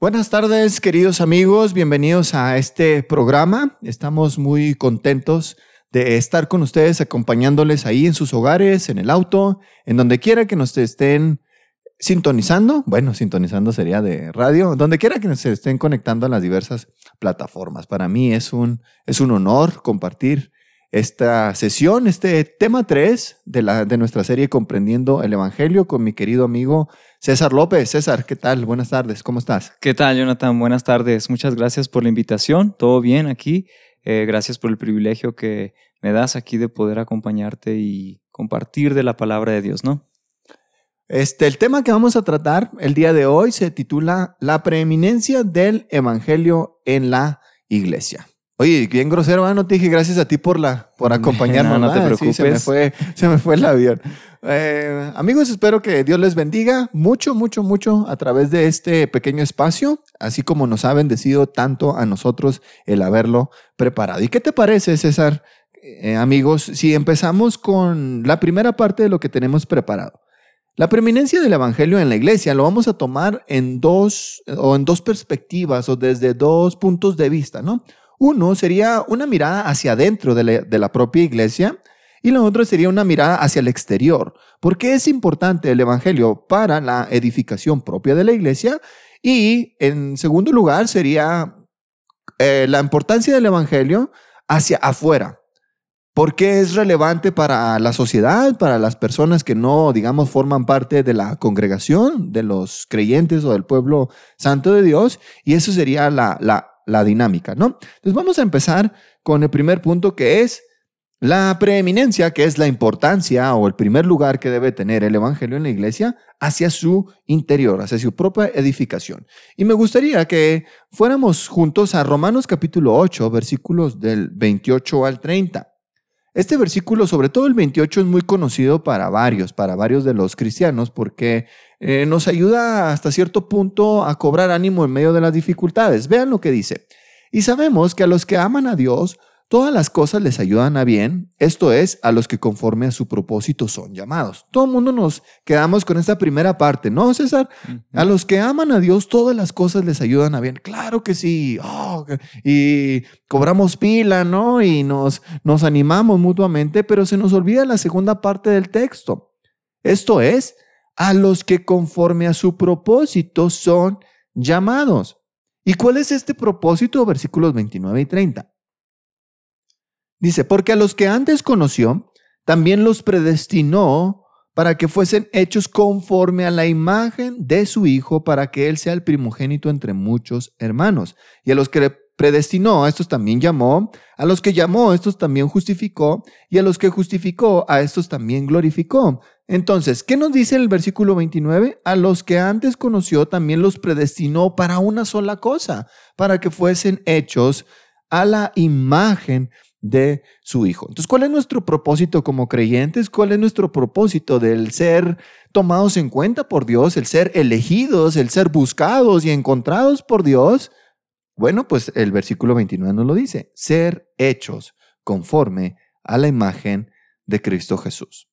Buenas tardes, queridos amigos, bienvenidos a este programa. Estamos muy contentos de estar con ustedes, acompañándoles ahí en sus hogares, en el auto, en donde quiera que nos estén sintonizando. Bueno, sintonizando sería de radio, donde quiera que nos estén conectando a las diversas plataformas. Para mí es un, es un honor compartir esta sesión, este tema 3 de, la, de nuestra serie Comprendiendo el Evangelio con mi querido amigo César López. César, ¿qué tal? Buenas tardes, ¿cómo estás? ¿Qué tal, Jonathan? Buenas tardes. Muchas gracias por la invitación. ¿Todo bien aquí? Eh, gracias por el privilegio que me das aquí de poder acompañarte y compartir de la palabra de Dios, ¿no? Este, el tema que vamos a tratar el día de hoy se titula La preeminencia del Evangelio en la iglesia. Oye, bien grosero, no te dije gracias a ti por, la, por acompañarnos. no, no te preocupes. se, me fue, se me fue el avión. Eh, amigos, espero que Dios les bendiga mucho, mucho, mucho a través de este pequeño espacio, así como nos ha bendecido tanto a nosotros el haberlo preparado. ¿Y qué te parece, César, eh, amigos, si empezamos con la primera parte de lo que tenemos preparado? La preeminencia del Evangelio en la iglesia lo vamos a tomar en dos, o en dos perspectivas o desde dos puntos de vista, ¿no? Uno sería una mirada hacia adentro de la, propia iglesia y la otra sería una mirada hacia el exterior. ¿Por qué es importante el Evangelio para la edificación propia de la iglesia? Y en segundo lugar sería eh, la importancia del Evangelio hacia afuera. ¿Por qué es relevante para la sociedad, para las personas que no, digamos, forman parte de la congregación, de los creyentes o del pueblo santo de Dios? Y eso sería la la dinámica, ¿no? Entonces vamos a empezar con el primer punto que es la preeminencia, que es la importancia o el primer lugar que debe tener el Evangelio en la iglesia hacia su interior, hacia su propia edificación. Y me gustaría que fuéramos juntos a Romanos capítulo 8, versículos del 28 al 30. Este versículo, sobre todo el 28, es muy conocido para varios, para varios de los cristianos, porque eh, nos ayuda hasta cierto punto a cobrar ánimo en medio de las dificultades. Vean lo que dice. Y sabemos que a los que aman a Dios, todas las cosas les ayudan a bien, esto es, a los que conforme a su propósito son llamados. Todo el mundo nos quedamos con esta primera parte, ¿no, César? A los que aman a Dios, todas las cosas les ayudan a bien. Claro que sí. Oh, y cobramos pila, ¿no? Y nos, nos animamos mutuamente, pero se nos olvida la segunda parte del texto. Esto es, a los que conforme a su propósito son llamados. ¿Y cuál es este propósito? Versículos 29 y 30. Dice, porque a los que antes conoció, también los predestinó para que fuesen hechos conforme a la imagen de su Hijo, para que Él sea el primogénito entre muchos hermanos. Y a los que predestinó, a estos también llamó, a los que llamó, a estos también justificó, y a los que justificó, a estos también glorificó. Entonces, ¿qué nos dice el versículo 29? A los que antes conoció, también los predestinó para una sola cosa, para que fuesen hechos a la imagen de su Hijo. Entonces, ¿cuál es nuestro propósito como creyentes? ¿Cuál es nuestro propósito del ser tomados en cuenta por Dios, el ser elegidos, el ser buscados y encontrados por Dios? Bueno, pues el versículo 29 nos lo dice, ser hechos conforme a la imagen de Cristo Jesús.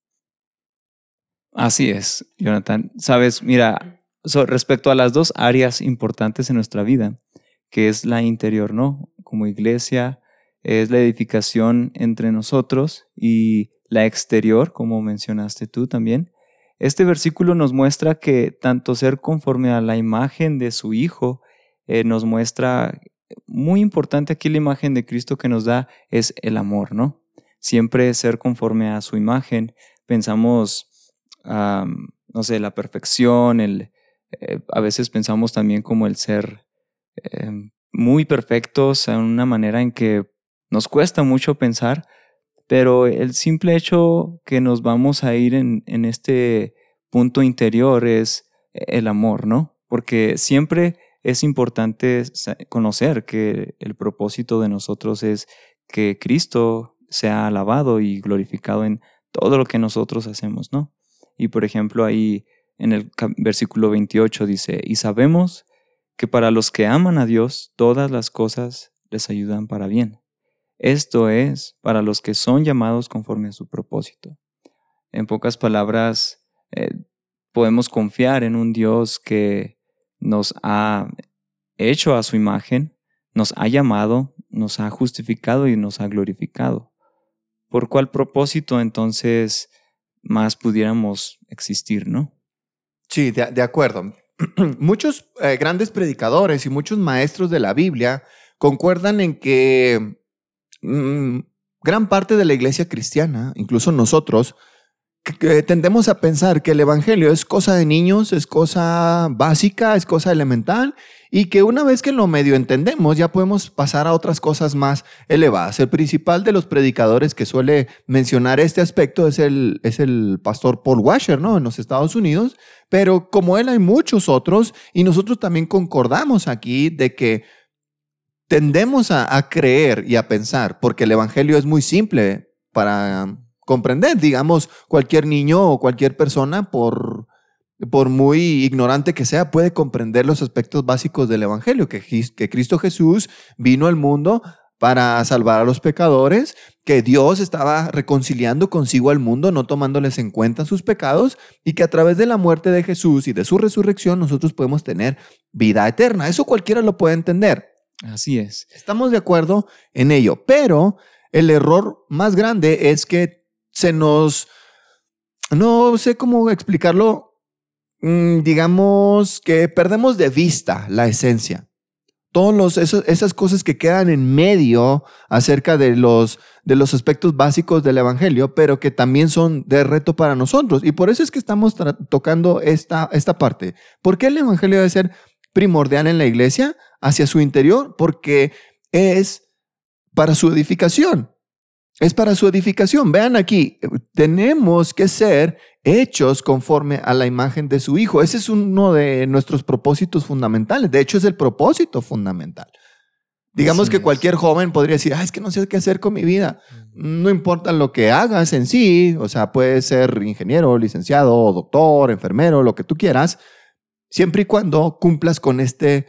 Así es, Jonathan. Sabes, mira, respecto a las dos áreas importantes en nuestra vida, que es la interior, ¿no? Como iglesia, es la edificación entre nosotros y la exterior, como mencionaste tú también. Este versículo nos muestra que tanto ser conforme a la imagen de su Hijo eh, nos muestra, muy importante aquí la imagen de Cristo que nos da es el amor, ¿no? Siempre ser conforme a su imagen. Pensamos, no sé, la perfección, el, eh, a veces pensamos también como el ser eh, muy perfectos, en una manera en que nos cuesta mucho pensar, pero el simple hecho que nos vamos a ir en, en este punto interior es el amor, ¿no? Porque siempre es importante conocer que el propósito de nosotros es que Cristo sea alabado y glorificado en todo lo que nosotros hacemos, ¿no? Y por ejemplo ahí en el versículo 28 dice, y sabemos que para los que aman a Dios todas las cosas les ayudan para bien. Esto es para los que son llamados conforme a su propósito. En pocas palabras, eh, podemos confiar en un Dios que nos ha hecho a su imagen, nos ha llamado, nos ha justificado y nos ha glorificado. ¿Por cuál propósito entonces más pudiéramos existir, no? Sí, de, acuerdo. muchos eh, grandes predicadores y muchos maestros de la Biblia concuerdan en que mm, gran parte de la iglesia cristiana, incluso nosotros, tendemos a pensar que el Evangelio es cosa de niños, es cosa básica, es cosa elemental y que una vez que lo medio entendemos ya podemos pasar a otras cosas más elevadas. El principal de los predicadores que suele mencionar este aspecto es el, es el pastor Paul Washer, ¿no? En los Estados Unidos, pero como él hay muchos otros y nosotros también concordamos aquí de que tendemos a, a creer y a pensar, porque el Evangelio es muy simple para comprender. Digamos, cualquier niño o cualquier persona, por, por muy ignorante que sea, puede comprender los aspectos básicos del Evangelio, que, que Cristo Jesús vino al mundo para salvar a los pecadores, que Dios estaba reconciliando consigo al mundo, no tomándoles en cuenta sus pecados, y que a través de la muerte de Jesús y de su resurrección nosotros podemos tener vida eterna. Eso cualquiera lo puede entender. Así es. Estamos de acuerdo en ello, pero el error más grande es que se nos, no sé cómo explicarlo, digamos que perdemos de vista la esencia. Todas esas cosas que quedan en medio acerca de los, de los aspectos básicos del Evangelio, pero que también son de reto para nosotros. Y por eso es que estamos tocando esta, esta parte. ¿Por qué el Evangelio debe ser primordial en la iglesia hacia su interior? Porque es para su edificación es para su edificación. Vean aquí, tenemos que ser hechos conforme a la imagen de su Hijo. Ese es uno de nuestros propósitos fundamentales. De hecho, es el propósito fundamental. Digamos que cualquier joven podría decir, es que no sé qué hacer con mi vida. No importa lo que hagas en sí, o sea, puedes ser ingeniero, licenciado, doctor, enfermero, lo que tú quieras, siempre y cuando cumplas con este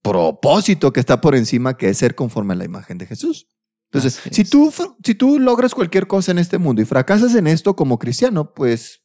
propósito que está por encima, que es ser conforme a la imagen de Jesús. Entonces, si tú, si tú logras cualquier cosa en este mundo y fracasas en esto como cristiano, pues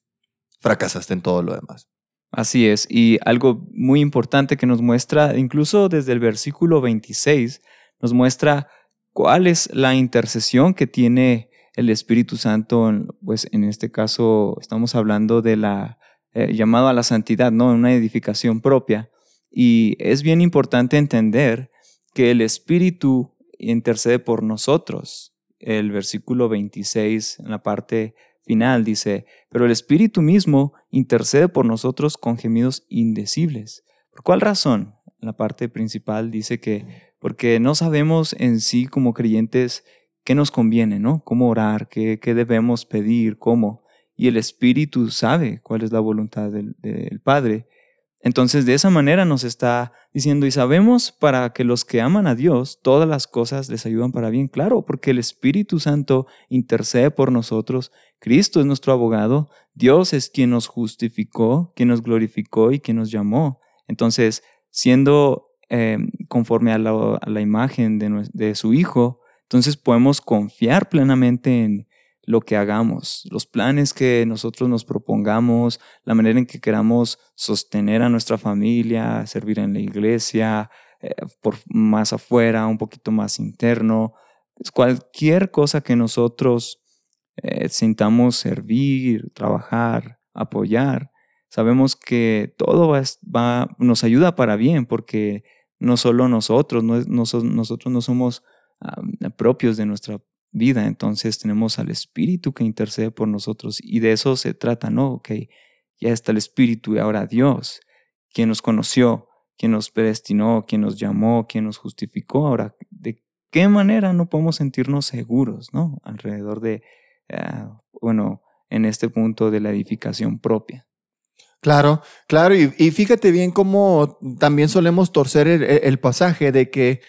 fracasaste en todo lo demás. Así es. Y algo muy importante que nos muestra, incluso desde el versículo 26, nos muestra cuál es la intercesión que tiene el Espíritu Santo, pues en este caso estamos hablando de la eh, llamado a la santidad, ¿no? Una edificación propia. Y es bien importante entender que el Espíritu intercede por nosotros. El versículo 26 en la parte final dice, pero el Espíritu mismo intercede por nosotros con gemidos indecibles. ¿Por cuál razón? La parte principal dice que porque no sabemos en sí como creyentes qué nos conviene, ¿no? Cómo orar, qué, debemos pedir, cómo. Y el Espíritu sabe cuál es la voluntad del Padre entonces, de esa manera nos está diciendo, y sabemos para que los que aman a Dios, todas las cosas les ayudan para bien, claro, porque el Espíritu Santo intercede por nosotros, Cristo es nuestro abogado, Dios es quien nos justificó, quien nos glorificó y quien nos llamó. Entonces, siendo eh, conforme a la, imagen de, de su Hijo, entonces podemos confiar plenamente en, lo que hagamos, los planes que nosotros nos propongamos, la manera en que queramos sostener a nuestra familia, servir en la iglesia, eh, por más afuera, un poquito más interno, cualquier cosa que nosotros eh, sintamos servir, trabajar, apoyar, sabemos que todo nos ayuda para bien porque no solo nosotros, no, nosotros no somos propios de nuestra vida. Entonces tenemos al Espíritu que intercede por nosotros y de eso se trata, ¿no? Ok, ya está el Espíritu y ahora Dios, quien nos conoció, quien nos predestinó, quien nos llamó, quien nos justificó. Ahora, ¿de qué manera no podemos sentirnos seguros, ¿no? Alrededor de, ah, bueno, en este punto de la edificación propia. Claro, claro, y, fíjate bien cómo también solemos torcer el pasaje de que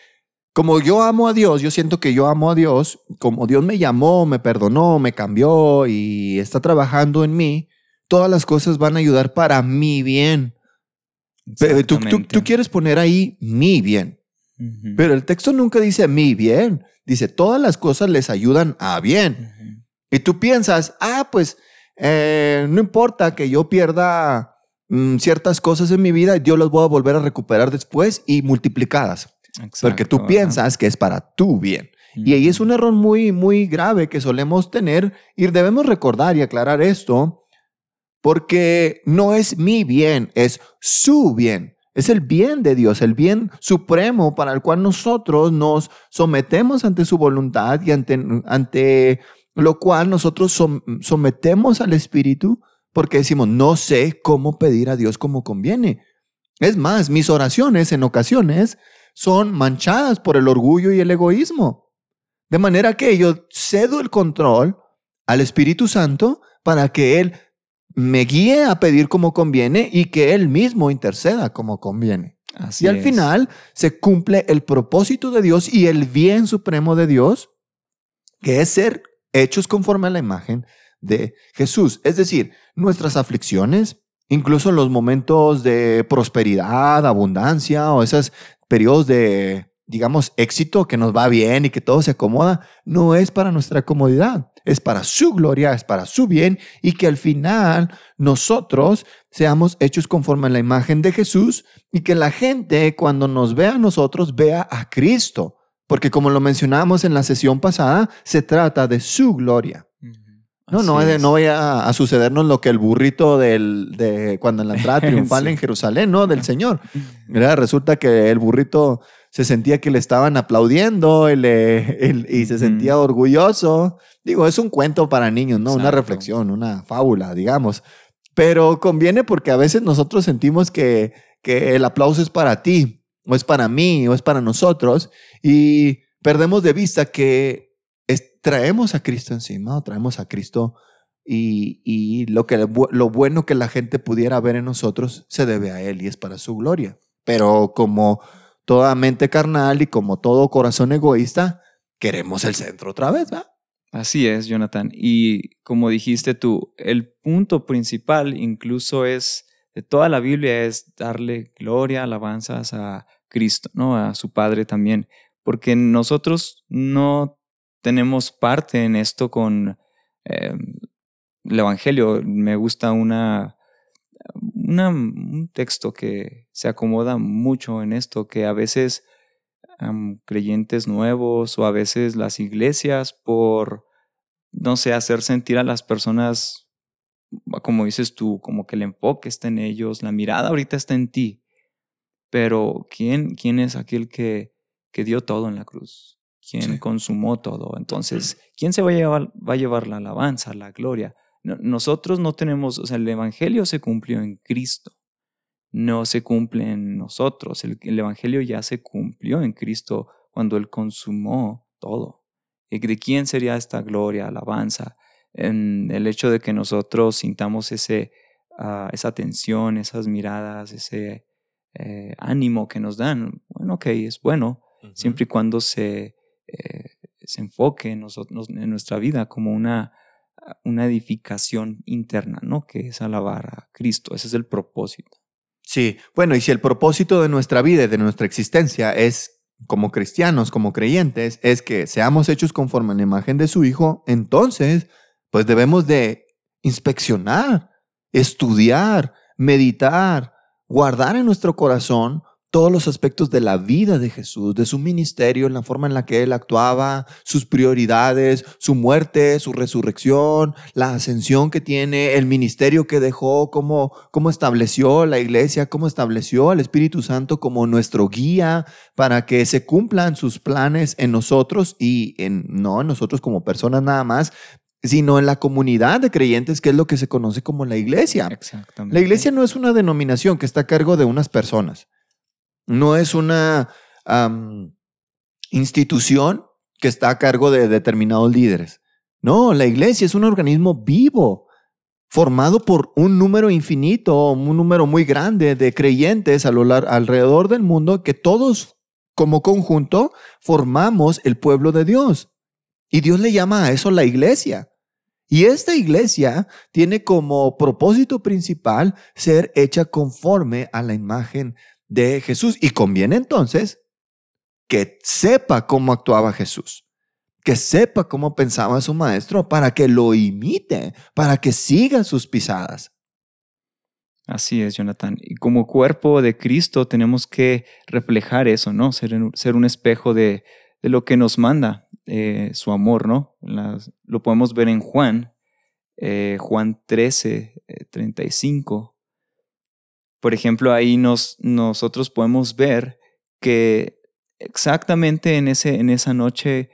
como yo amo a Dios, yo siento que yo amo a Dios, como Dios me llamó, me perdonó, me cambió y está trabajando en mí, todas las cosas van a ayudar para mi bien. Pero tú, tú, quieres poner ahí mi bien. Pero el texto nunca dice mi bien, dice todas las cosas les ayudan a bien. Y tú piensas, ah, pues eh, no importa que yo pierda mm, ciertas cosas en mi vida yo las voy a volver a recuperar después y multiplicadas. Porque tú piensas que es para tu bien. Y ahí es un error muy, muy grave que solemos tener y debemos recordar y aclarar esto porque no es mi bien, es su bien. Es el bien de Dios, el bien supremo para el cual nosotros nos sometemos ante su voluntad y ante, ante lo cual nosotros sometemos al Espíritu porque decimos, no sé cómo pedir a Dios como conviene. Es más, mis oraciones en ocasiones son manchadas por el orgullo y el egoísmo. De manera que yo cedo el control al Espíritu Santo para que Él me guíe a pedir como conviene y que Él mismo interceda como conviene. y al final se cumple el propósito de Dios y el bien supremo de Dios, que es ser hechos conforme a la imagen de Jesús. Es decir, nuestras aflicciones, incluso en los momentos de prosperidad, abundancia o esos periodos de, digamos, éxito que nos va bien y que todo se acomoda, no es para nuestra comodidad, es para su gloria, es para su bien y que al final nosotros seamos hechos conforme a la imagen de Jesús y que la gente cuando nos vea a nosotros vea a Cristo. Porque como lo mencionamos en la sesión pasada, se trata de su gloria. No, no, no vaya a, sucedernos lo que el burrito del, de cuando en la entrada triunfal en Jerusalén, ¿no? Del Señor. Resulta que el burrito se sentía que le estaban aplaudiendo y se sentía orgulloso. Digo, es un cuento para niños, ¿no? Una reflexión, una fábula, digamos. Pero conviene porque a veces nosotros sentimos que, que el aplauso es para ti, o es para mí, o es para nosotros, y perdemos de vista que traemos a Cristo encima o traemos a Cristo y, lo, que, lo bueno que la gente pudiera ver en nosotros se debe a Él y es para su gloria. Pero como toda mente carnal y como todo corazón egoísta, queremos el centro otra vez, ¿va? Así es, Jonathan. Y como dijiste tú, el punto principal incluso es de toda la Biblia es darle gloria, alabanzas a Cristo, ¿no? A su Padre también. Porque nosotros no tenemos parte en esto con eh, el Evangelio. Me gusta una, un texto que se acomoda mucho en esto, que a veces creyentes nuevos o a veces las iglesias por, no sé, hacer sentir a las personas, como dices tú, como que el enfoque está en ellos, la mirada ahorita está en ti. Pero ¿quién, quién es aquel que, que dio todo en la cruz? Quien consumó todo. Entonces, ¿quién se va a llevar, va a llevar la alabanza, la gloria? nosotros no tenemos, o sea, el Evangelio se cumplió en Cristo, no se cumple en nosotros. El, Evangelio ya se cumplió en Cristo cuando Él consumó todo. ¿Y de quién sería esta gloria, alabanza? En el hecho de que nosotros sintamos ese, ah, esa tensión, esas miradas, ese eh, ánimo que nos dan. Bueno, ok, es bueno, siempre y cuando se eh, se enfoque en, nuestra vida como una, una edificación interna, ¿no? Que es alabar a Cristo. Ese es el propósito. Sí, bueno, y si el propósito de nuestra vida y de nuestra existencia es como cristianos, como creyentes, es que seamos hechos conforme a la imagen de su Hijo, entonces, pues debemos de inspeccionar, estudiar, meditar, guardar en nuestro corazón todos los aspectos de la vida de Jesús, de su ministerio, en la forma en la que él actuaba, sus prioridades, su muerte, su resurrección, la ascensión que tiene, el ministerio que dejó, cómo, cómo estableció la iglesia, cómo estableció al Espíritu Santo como nuestro guía para que se cumplan sus planes en nosotros y en, no en nosotros como personas nada más, sino en la comunidad de creyentes, que es lo que se conoce como la iglesia. Exactamente. La iglesia no es una denominación que está a cargo de unas personas. No es una institución que está a cargo de determinados líderes. No, la iglesia es un organismo vivo, formado por un número infinito, un número muy grande de creyentes a lo alrededor del mundo que todos como conjunto formamos el pueblo de Dios. Y Dios le llama a eso la iglesia. Y esta iglesia tiene como propósito principal ser hecha conforme a la imagen de Jesús. Y conviene entonces que sepa cómo actuaba Jesús, que sepa cómo pensaba su maestro para que lo imite, para que siga sus pisadas. Así es, Jonathan. Y como cuerpo de Cristo tenemos que reflejar eso, ¿no? Ser, ser un espejo de, de, lo que nos manda, eh, su amor, ¿no? lo podemos ver en Juan, eh, Juan 13, 35. Eh, Por ejemplo, ahí nos, nosotros podemos ver que exactamente en, ese, en esa noche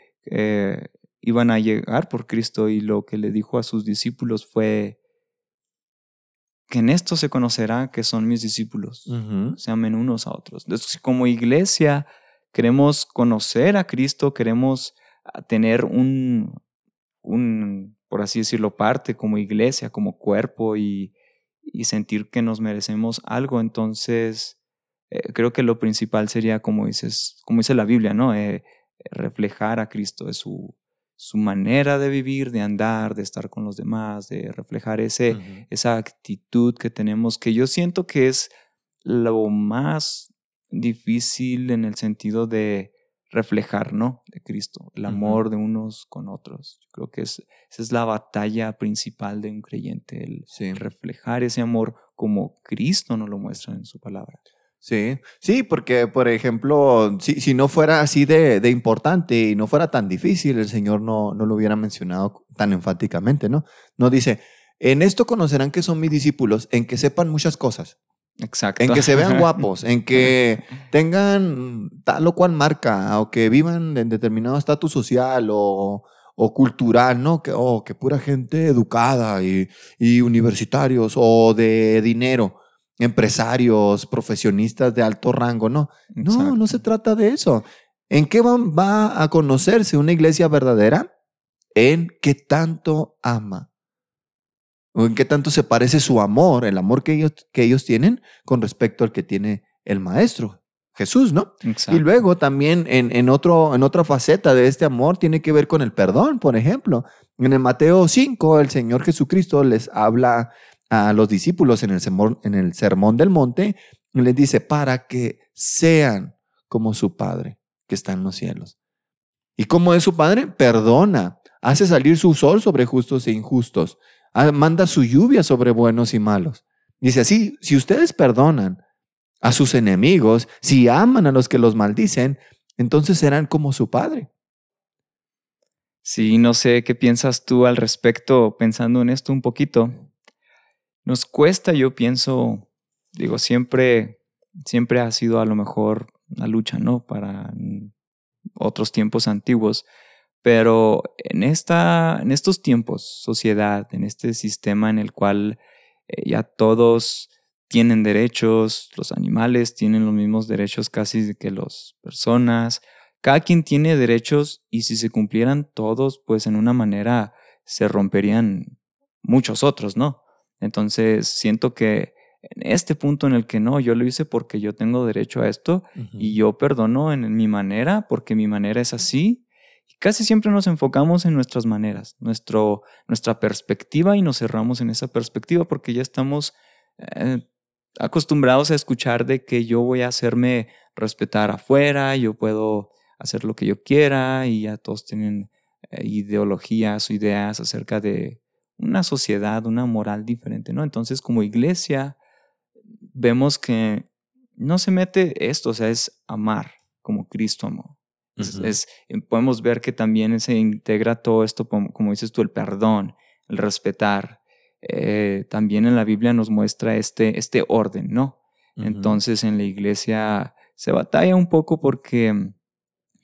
iban a llegar por Cristo y lo que le dijo a sus discípulos fue, que en esto se conocerá que son mis discípulos, se amen unos a otros. Entonces, como iglesia queremos conocer a Cristo, queremos ah, tener un, un, por así decirlo, parte como iglesia, como cuerpo y, y sentir que nos merecemos algo, entonces eh, creo que lo principal sería, como dices, como dice la Biblia, ¿no? Eh, reflejar a Cristo, de su, su manera de vivir, de andar, de estar con los demás, de reflejar ese, esa actitud que tenemos, que yo siento que es lo más difícil en el sentido de reflejar, ¿no? De Cristo, el amor de unos con otros. Yo creo que es, esa es la batalla principal de un creyente, el reflejar ese amor como Cristo nos lo muestra en su palabra. Sí, sí, porque por ejemplo, si, si no fuera así de, de, importante y no fuera tan difícil, el Señor no, no lo hubiera mencionado tan enfáticamente, ¿no? No dice, en esto conocerán que son mis discípulos, en que sepan muchas cosas. Exacto. En que se vean guapos, en que tengan tal o cual marca, o que vivan en determinado estatus social o, o, cultural, ¿no? Que, oh, que pura gente educada y, y universitarios o de dinero empresarios, profesionistas de alto rango, no. No, no se trata de eso. ¿En qué va, a conocerse una iglesia verdadera? En qué tanto ama. O en qué tanto se parece su amor, el amor que ellos, que ellos tienen con respecto al que tiene el maestro, Jesús, ¿no? Y luego también en, en, otro, en otra faceta de este amor tiene que ver con el perdón, por ejemplo. En el Mateo 5, el Señor Jesucristo les habla a los discípulos en el, sermón, en el sermón del monte, les dice, para que sean como su Padre que está en los cielos. ¿Y cómo es su Padre? Perdona, hace salir su sol sobre justos e injustos, manda su lluvia sobre buenos y malos. Dice así, si ustedes perdonan a sus enemigos, si aman a los que los maldicen, entonces serán como su Padre. Sí, no sé qué piensas tú al respecto pensando en esto un poquito. Nos cuesta, yo pienso, digo, siempre, siempre ha sido a lo mejor una lucha, ¿no? Para otros tiempos antiguos. Pero en, esta, en estos tiempos, sociedad, en este sistema en el cual eh, ya todos tienen derechos, los animales tienen los mismos derechos casi que las personas, cada quien tiene derechos y si se cumplieran todos, pues en una manera se romperían muchos otros, ¿no? Entonces siento que en este punto en el que no, yo lo hice porque yo tengo derecho a esto y yo perdono en, mi manera porque mi manera es así. Y casi siempre nos enfocamos en nuestras maneras, nuestro, nuestra perspectiva y nos cerramos en esa perspectiva porque ya estamos eh, acostumbrados a escuchar de que yo voy a hacerme respetar afuera, yo puedo hacer lo que yo quiera y ya todos tienen eh, ideologías o ideas acerca de una sociedad, una moral diferente, ¿no? Entonces, como iglesia, vemos que no se mete esto, o sea, es amar como Cristo amó. Es, eh, podemos ver que también se integra todo esto, como, dices tú, el perdón, el respetar. Eh, también en la Biblia nos muestra este, este orden, ¿no? Entonces en la iglesia se batalla un poco porque,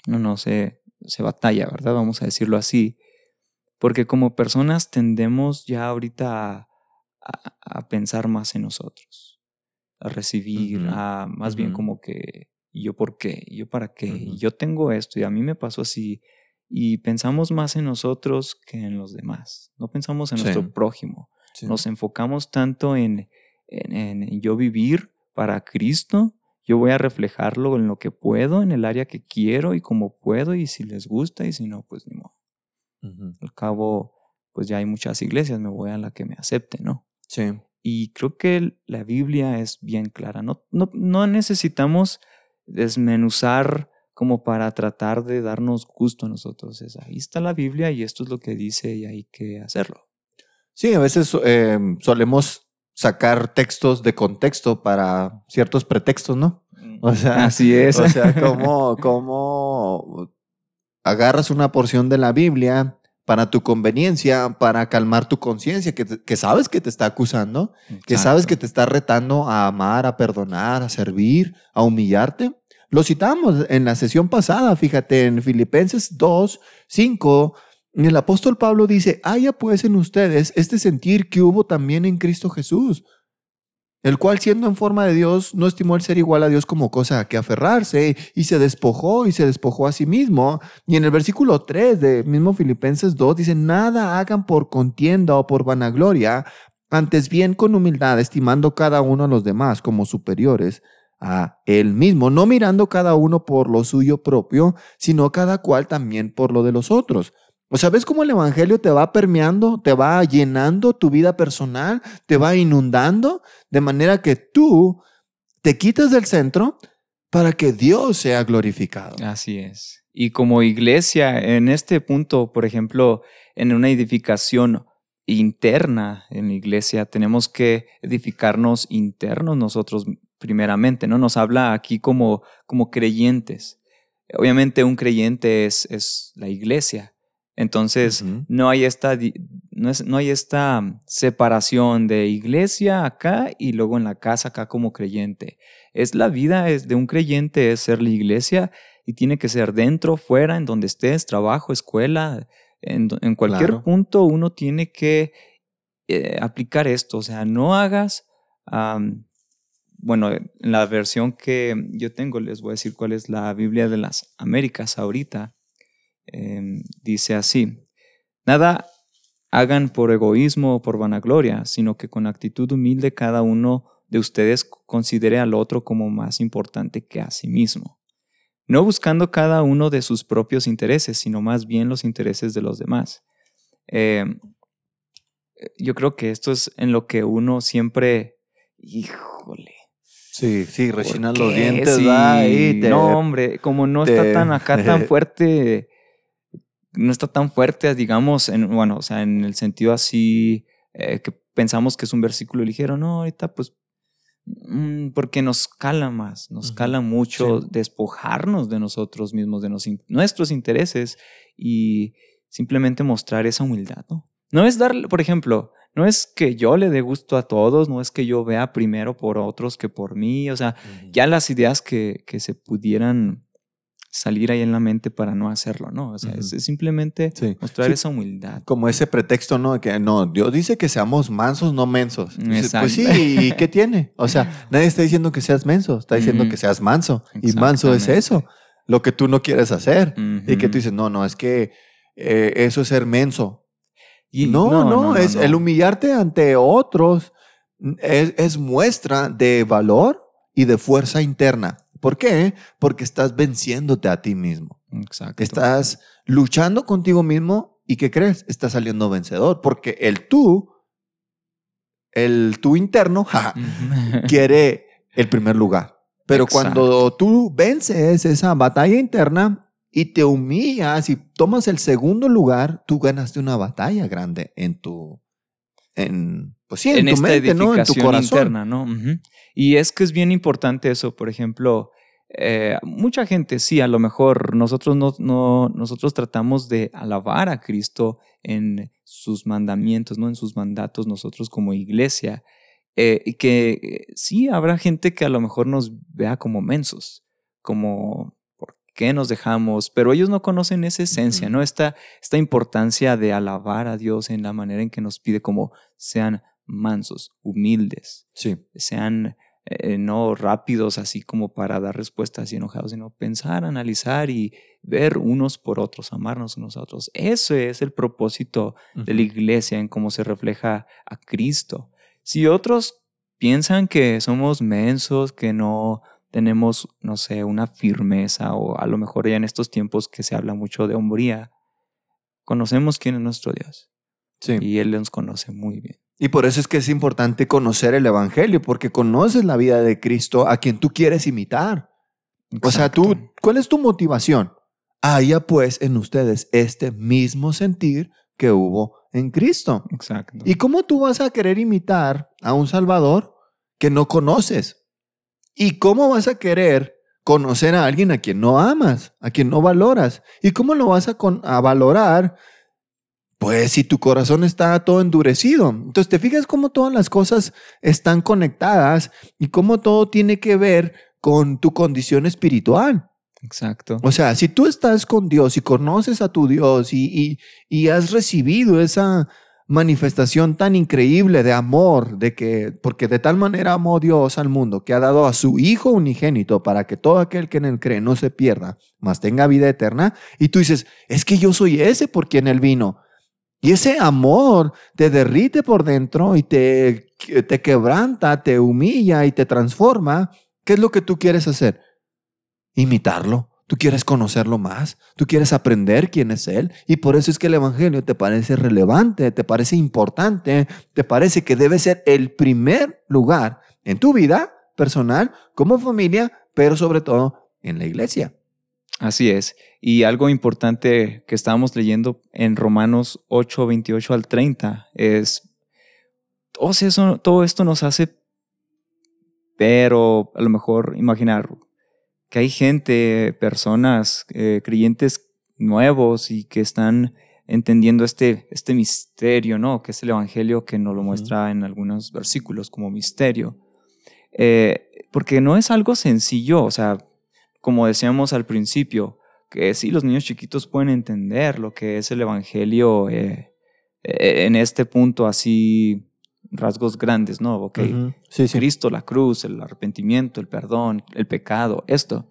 no, no sé, se batalla, ¿verdad? Vamos a decirlo así, porque como personas tendemos ya ahorita a, pensar más en nosotros, a recibir, a más bien como que yo por qué, yo para qué, yo tengo esto y a mí me pasó así. Y pensamos más en nosotros que en los demás. No pensamos en nuestro prójimo. Nos enfocamos tanto en, en, yo vivir para Cristo yo voy a reflejarlo en lo que puedo, en el área que quiero y como puedo, y si les gusta, y si no, pues ni modo. Al cabo, pues ya hay muchas iglesias, me voy a la que me acepte, ¿no? Sí. Y creo que la Biblia es bien clara. No, no, no necesitamos desmenuzar como para tratar de darnos gusto a nosotros. Es, ahí está la Biblia y esto es lo que dice y hay que hacerlo. Sí, a veces em, solemos sacar textos de contexto para ciertos pretextos, ¿no? O sea, así es. O sea, como, como agarras una porción de la Biblia para tu conveniencia, para calmar tu conciencia, que, sabes que te está acusando, que sabes que te está retando a amar, a perdonar, a servir, a humillarte. Lo citamos en la sesión pasada, fíjate, en Filipenses 2, 5, el apóstol Pablo dice, haya pues en ustedes este sentir que hubo también en Cristo Jesús, el cual siendo en forma de Dios no estimó el ser igual a Dios como cosa a que aferrarse y se despojó y se despojó a sí mismo. Y en el versículo 3 de mismo Filipenses 2 dice, nada hagan por contienda o por vanagloria, antes bien con humildad, estimando cada uno a los demás como superiores a él mismo, no mirando cada uno por lo suyo propio, sino cada cual también por lo de los otros. O sea, ¿ves cómo el Evangelio te va permeando, te va llenando tu vida personal, te va inundando, de manera que tú te quitas del centro para que Dios sea glorificado? Así es. Y como iglesia, en este punto, por ejemplo, en una edificación interna en la iglesia, tenemos que edificarnos internos nosotros primeramente, ¿no? Nos habla aquí como, como creyentes. Obviamente un creyente es, es la iglesia, entonces, no, hay esta, no, es, no, hay esta separación de iglesia acá y luego en la casa acá como creyente. Es la vida es de un creyente, es ser la iglesia y tiene que ser dentro, fuera, en donde estés, trabajo, escuela, en, en cualquier punto uno tiene que eh, aplicar esto. O sea, no hagas, bueno, en la versión que yo tengo, les voy a decir cuál es la Biblia de las Américas ahorita Em, dice así, nada hagan por egoísmo o por vanagloria, sino que con actitud humilde cada uno de ustedes considere al otro como más importante que a sí mismo, no buscando cada uno de sus propios intereses, sino más bien los intereses de los demás. Em, yo creo que esto es en lo que uno siempre, híjole, Sí, sí, rechinan los dientes. no, hombre, como no está tan acá tan fuerte no está tan fuerte, digamos, en, bueno, o sea, en el sentido así eh, que pensamos que es un versículo ligero. No, ahorita pues, mm, porque nos cala más, nos cala mucho despojarnos de nosotros mismos, de nuestros intereses y simplemente mostrar esa humildad, ¿no? No es dar, por ejemplo, no es que yo le dé gusto a todos, no es que yo vea primero por otros que por mí, o sea, ya las ideas que, que se pudieran salir ahí en la mente para no hacerlo, ¿no? O sea, es, simplemente mostrar esa humildad. Como ese pretexto, ¿no? Que no, Dios dice que seamos mansos, no mensos. Pues sí, ¿y qué tiene? O sea, nadie está diciendo que seas menso, está diciendo que seas manso. Y manso es eso, lo que tú no quieres hacer. Y que tú dices, no, no, es que eh, eso es ser menso. Y no, no, es el humillarte ante otros es, es muestra de valor y de fuerza interna. ¿Por qué? Porque estás venciéndote a ti mismo. Exacto. Estás luchando contigo mismo y ¿qué crees? Estás saliendo vencedor porque el tú, el tú interno, quiere el primer lugar. Pero cuando tú vences esa batalla interna y te humillas y tomas el segundo lugar, tú ganaste una batalla grande en tu, en, pues sí, en, tu mente, ¿no? En tu corazón. Interna, ¿no? Y es que es bien importante eso, por ejemplo, eh, mucha gente sí, a lo mejor nosotros no, no, nosotros tratamos de alabar a Cristo en sus mandamientos, no en sus mandatos, nosotros como iglesia, eh, y que eh, sí habrá gente que a lo mejor nos vea como mensos, como ¿por qué nos dejamos? Pero ellos no conocen esa esencia, ¿no? Esta, esta importancia de alabar a Dios en la manera en que nos pide como sean mansos, humildes, sí. sean eh, no rápidos así como para dar respuestas y enojados, sino pensar, analizar y ver unos por otros, amarnos unos a otros. Ese es el propósito de la iglesia en cómo se refleja a Cristo. Si otros piensan que somos mensos, que no tenemos, no sé, una firmeza o a lo mejor ya en estos tiempos que se habla mucho de hombría, conocemos quién es nuestro Dios. Sí. Y Él nos conoce muy bien. Y por eso es que es importante conocer el Evangelio, porque conoces la vida de Cristo a quien tú quieres imitar. O sea, tú, ¿cuál es tu motivación? Haya pues en ustedes este mismo sentir que hubo en Cristo. Exacto. ¿Y cómo tú vas a querer imitar a un Salvador que no conoces? ¿Y cómo vas a querer conocer a alguien a quien no amas, a quien no valoras? ¿Y cómo lo vas a, a valorar? Pues si tu corazón está todo endurecido. Entonces, ¿te fijas cómo todas las cosas están conectadas y cómo todo tiene que ver con tu condición espiritual? Exacto. O sea, si tú estás con Dios y conoces a tu Dios y, y, has recibido esa manifestación tan increíble de amor, de que, porque de tal manera amó Dios al mundo, que ha dado a su Hijo unigénito para que todo aquel que en él cree no se pierda, mas tenga vida eterna, y tú dices, es que yo soy ese por quien él vino. Y ese amor te derrite por dentro y te, te quebranta, te humilla y te transforma. ¿Qué es lo que tú quieres hacer? imitarlo. Tú quieres conocerlo más, tú quieres aprender quién es Él y por eso es que el Evangelio te parece relevante, te parece importante, te parece que debe ser el primer lugar en tu vida personal, como familia, pero sobre todo en la iglesia. Así es. Y algo importante que estábamos leyendo en Romanos 8, 28 al 30 es, oh, eso, todo esto nos hace, pero a lo mejor imaginar que hay gente, personas, eh, creyentes nuevos y que están entendiendo este, este misterio, ¿no? Que es el Evangelio que nos lo muestra en algunos versículos como misterio. Eh, porque no es algo sencillo, o sea, como decíamos al principio, que sí, los niños chiquitos pueden entender lo que es el Evangelio eh, en este punto así rasgos grandes, ¿no? Ok, Cristo, la cruz, el arrepentimiento, el perdón, el pecado, esto.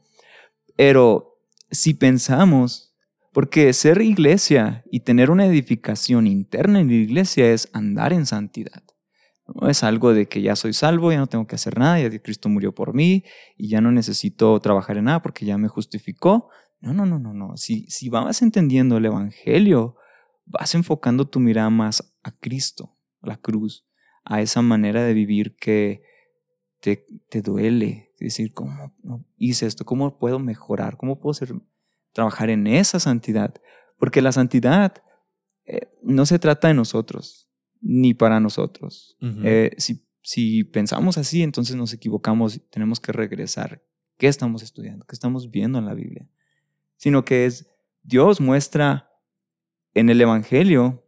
Pero si pensamos, porque ser iglesia y tener una edificación interna en la iglesia es andar en santidad. No es algo de que ya soy salvo, ya no tengo que hacer nada, ya Cristo murió por mí y ya no necesito trabajar en nada porque ya me justificó. No, no, no, no, no. Si, si vas entendiendo el Evangelio, vas enfocando tu mirada más a Cristo, a la cruz, a esa manera de vivir que te, te duele. Es decir, ¿cómo hice esto? ¿Cómo puedo mejorar? ¿Cómo puedo ser, trabajar en esa santidad? Porque la santidad eh, no se trata de nosotros, ni para nosotros. Eh, si, si pensamos así, entonces nos equivocamos y tenemos que regresar. ¿Qué estamos estudiando? ¿Qué estamos viendo en la Biblia? Sino que es Dios muestra en el Evangelio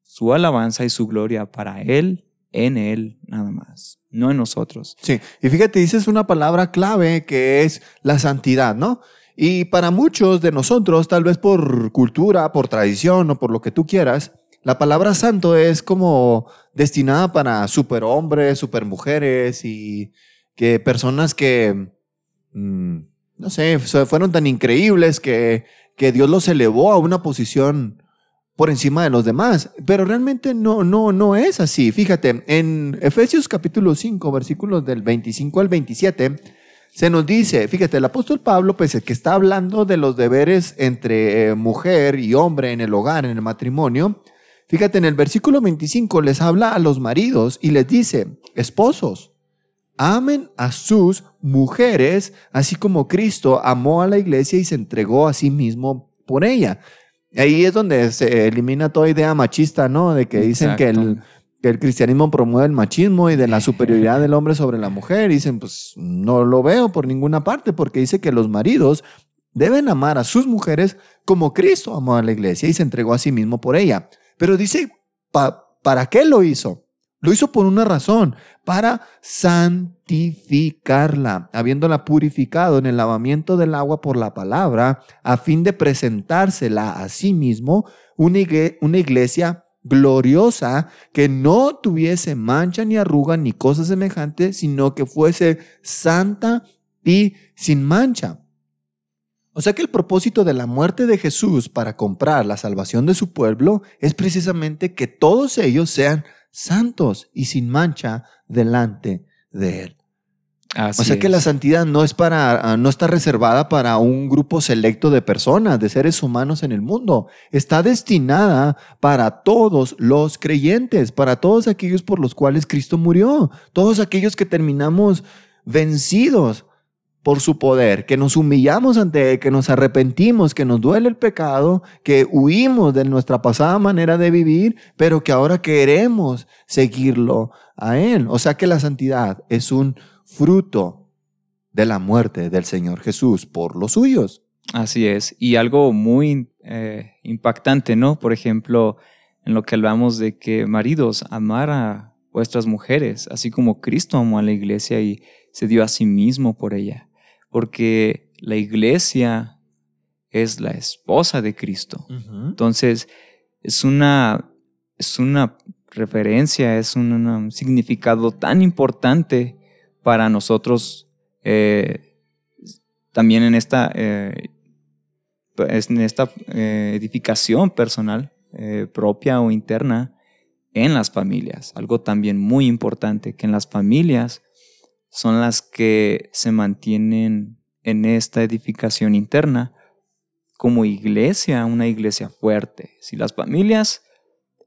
su alabanza y su gloria para Él en Él nada más, no en nosotros. Sí, y fíjate, dices una palabra clave que es la santidad, ¿no? Y para muchos de nosotros, tal vez por cultura, por tradición o por lo que tú quieras, la palabra santo es como destinada para superhombres, supermujeres y que personas que, mm, no sé, fueron tan increíbles que, que Dios los elevó a una posición por encima de los demás, pero realmente no, no, no es así. Fíjate, en Efesios capítulo 5, versículos del 25 al 27, se nos dice, fíjate, el apóstol Pablo, pues el que está hablando de los deberes entre eh, mujer y hombre en el hogar, en el matrimonio, fíjate, en el versículo 25 les habla a los maridos y les dice, esposos, amen a sus mujeres, así como Cristo amó a la iglesia y se entregó a sí mismo por ella. Ahí es donde se elimina toda idea machista, ¿no? De que dicen que el, que el, cristianismo promueve el machismo y de la superioridad del hombre sobre la mujer. dicen, pues no lo veo por ninguna parte, porque dice que los maridos deben amar a sus mujeres como Cristo amó a la iglesia y se entregó a sí mismo por ella. Pero dice, ¿para qué lo hizo? Lo hizo por una razón, para santificarla, habiéndola purificado en el lavamiento del agua por la palabra, a fin de presentársela a sí mismo una iglesia gloriosa que no tuviese mancha ni arruga ni cosa semejante, sino que fuese santa y sin mancha. O sea que el propósito de la muerte de Jesús para comprar la salvación de su pueblo es precisamente que todos ellos sean y sin mancha delante de Él. o sea que la santidad no es para, ah, no está reservada para un grupo selecto de personas, de seres humanos en el mundo. Está destinada para todos los creyentes, para todos aquellos por los cuales Cristo murió, todos aquellos que terminamos vencidos por su poder, que nos humillamos ante Él, que nos arrepentimos, que nos duele el pecado, que huimos de nuestra pasada manera de vivir, pero que ahora queremos seguirlo a Él. O sea que la santidad es un fruto de la muerte del Señor Jesús por los suyos. Así es. Y algo muy eh, impactante, ¿no? Por ejemplo, en lo que hablamos de que maridos amar a vuestras mujeres, así como Cristo amó a la iglesia y se dio a sí mismo por ella porque la iglesia es la esposa de Cristo. Entonces, es una, es una referencia, es un, significado tan importante para nosotros eh, también en esta, eh, en esta eh, edificación personal propia o interna en las familias. Algo también muy importante, que en las familias son las que se mantienen en esta edificación interna como iglesia, una iglesia fuerte. Si las familias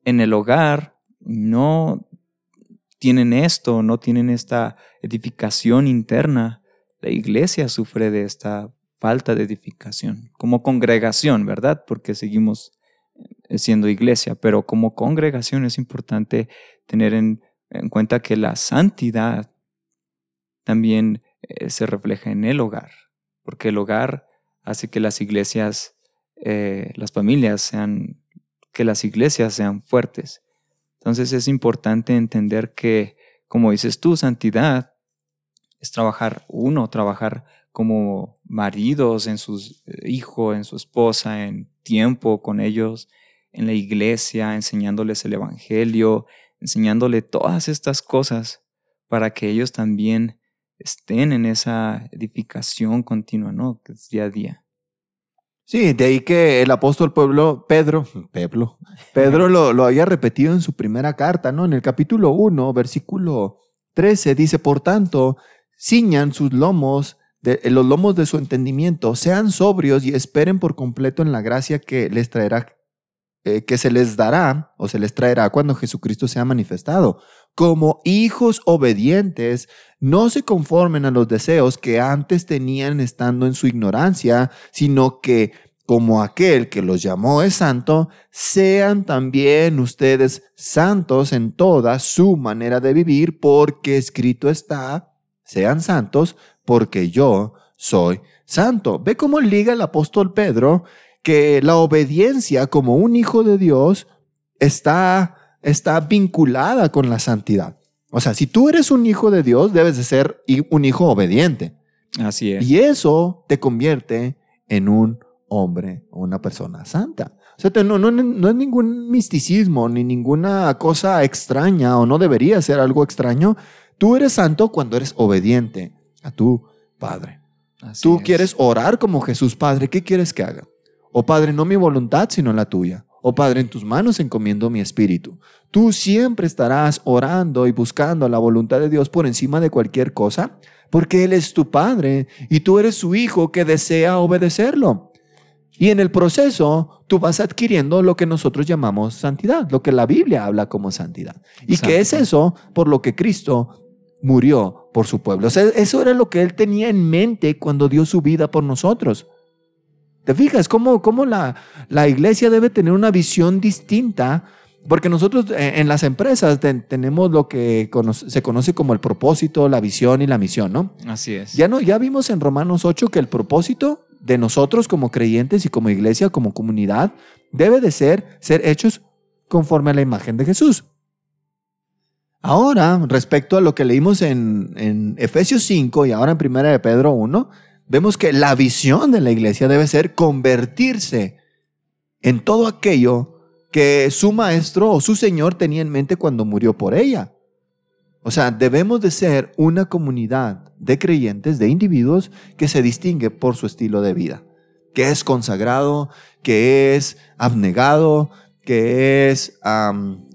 en el hogar no tienen esto, no tienen esta edificación interna, la iglesia sufre de esta falta de edificación, como congregación, ¿verdad? Porque seguimos siendo iglesia, pero como congregación es importante tener en, en cuenta que la santidad también eh, se refleja en el hogar, porque el hogar hace que las iglesias, eh, las familias sean, que las iglesias sean fuertes. Entonces es importante entender que, como dices tú, santidad es trabajar uno, trabajar como maridos en su eh, hijo, en su esposa, en tiempo con ellos, en la iglesia, enseñándoles el Evangelio, enseñándole todas estas cosas para que ellos también estén en esa edificación continua, ¿no? Que es día a día. Sí, de ahí que el apóstol Pueblo, Pedro, Pedro, Pedro lo, lo había repetido en su primera carta, ¿no? En el capítulo 1, versículo 13, dice, por tanto, ciñan sus lomos, de, los lomos de su entendimiento, sean sobrios y esperen por completo en la gracia que les traerá eh, que se les dará o se les traerá cuando Jesucristo sea manifestado. Como hijos obedientes, no se conformen a los deseos que antes tenían estando en su ignorancia, sino que como aquel que los llamó es santo, sean también ustedes santos en toda su manera de vivir, porque escrito está, sean santos, porque yo soy santo. Ve cómo liga el apóstol Pedro que la obediencia como un hijo de Dios está, está vinculada con la santidad. O sea, si tú eres un hijo de Dios, debes de ser un hijo obediente. Así es. Y eso te convierte en un hombre o una persona santa. O sea, no, no, no es ningún misticismo ni ninguna cosa extraña o no debería ser algo extraño. Tú eres santo cuando eres obediente a tu Padre. Tú quieres orar como Jesús Padre. ¿Qué quieres que haga? Oh Padre, no mi voluntad, sino la tuya. Oh Padre, en tus manos encomiendo mi espíritu. Tú siempre estarás orando y buscando la voluntad de Dios por encima de cualquier cosa, porque Él es tu Padre y tú eres su Hijo que desea obedecerlo. Y en el proceso tú vas adquiriendo lo que nosotros llamamos santidad, lo que la Biblia habla como santidad. ¿Y qué es eso? Por lo que Cristo murió por su pueblo. O sea, eso era lo que Él tenía en mente cuando dio su vida por nosotros. ¿Te fijas cómo, cómo la, la, iglesia debe tener una visión distinta? Porque nosotros eh, en las empresas tenemos lo que se conoce como el propósito, la visión y la misión, ¿no? Así es. Ya, no, ya vimos en Romanos 8 que el propósito de nosotros como creyentes y como iglesia, como comunidad, debe de ser ser hechos conforme a la imagen de Jesús. Ahora, respecto a lo que leímos en, en Efesios 5 y ahora en Primera de Pedro 1, vemos que la visión de la iglesia debe ser convertirse en todo aquello que su maestro o su señor tenía en mente cuando murió por ella. O sea, debemos de ser una comunidad de creyentes, de individuos que se distingue por su estilo de vida, que es consagrado, que es abnegado, que es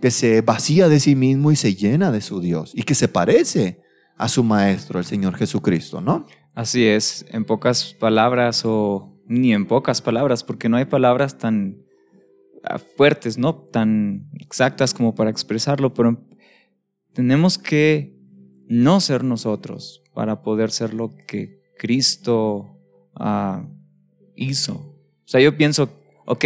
que se vacía de sí mismo y se llena de su Dios y que se parece a su maestro, el Señor Jesucristo, ¿no? Así es, en pocas palabras o ni en pocas palabras, porque no hay palabras tan ah, fuertes, ¿no? Tan exactas como para expresarlo, pero tenemos que no ser nosotros para poder ser lo que Cristo ah, hizo. O sea, yo pienso, ok,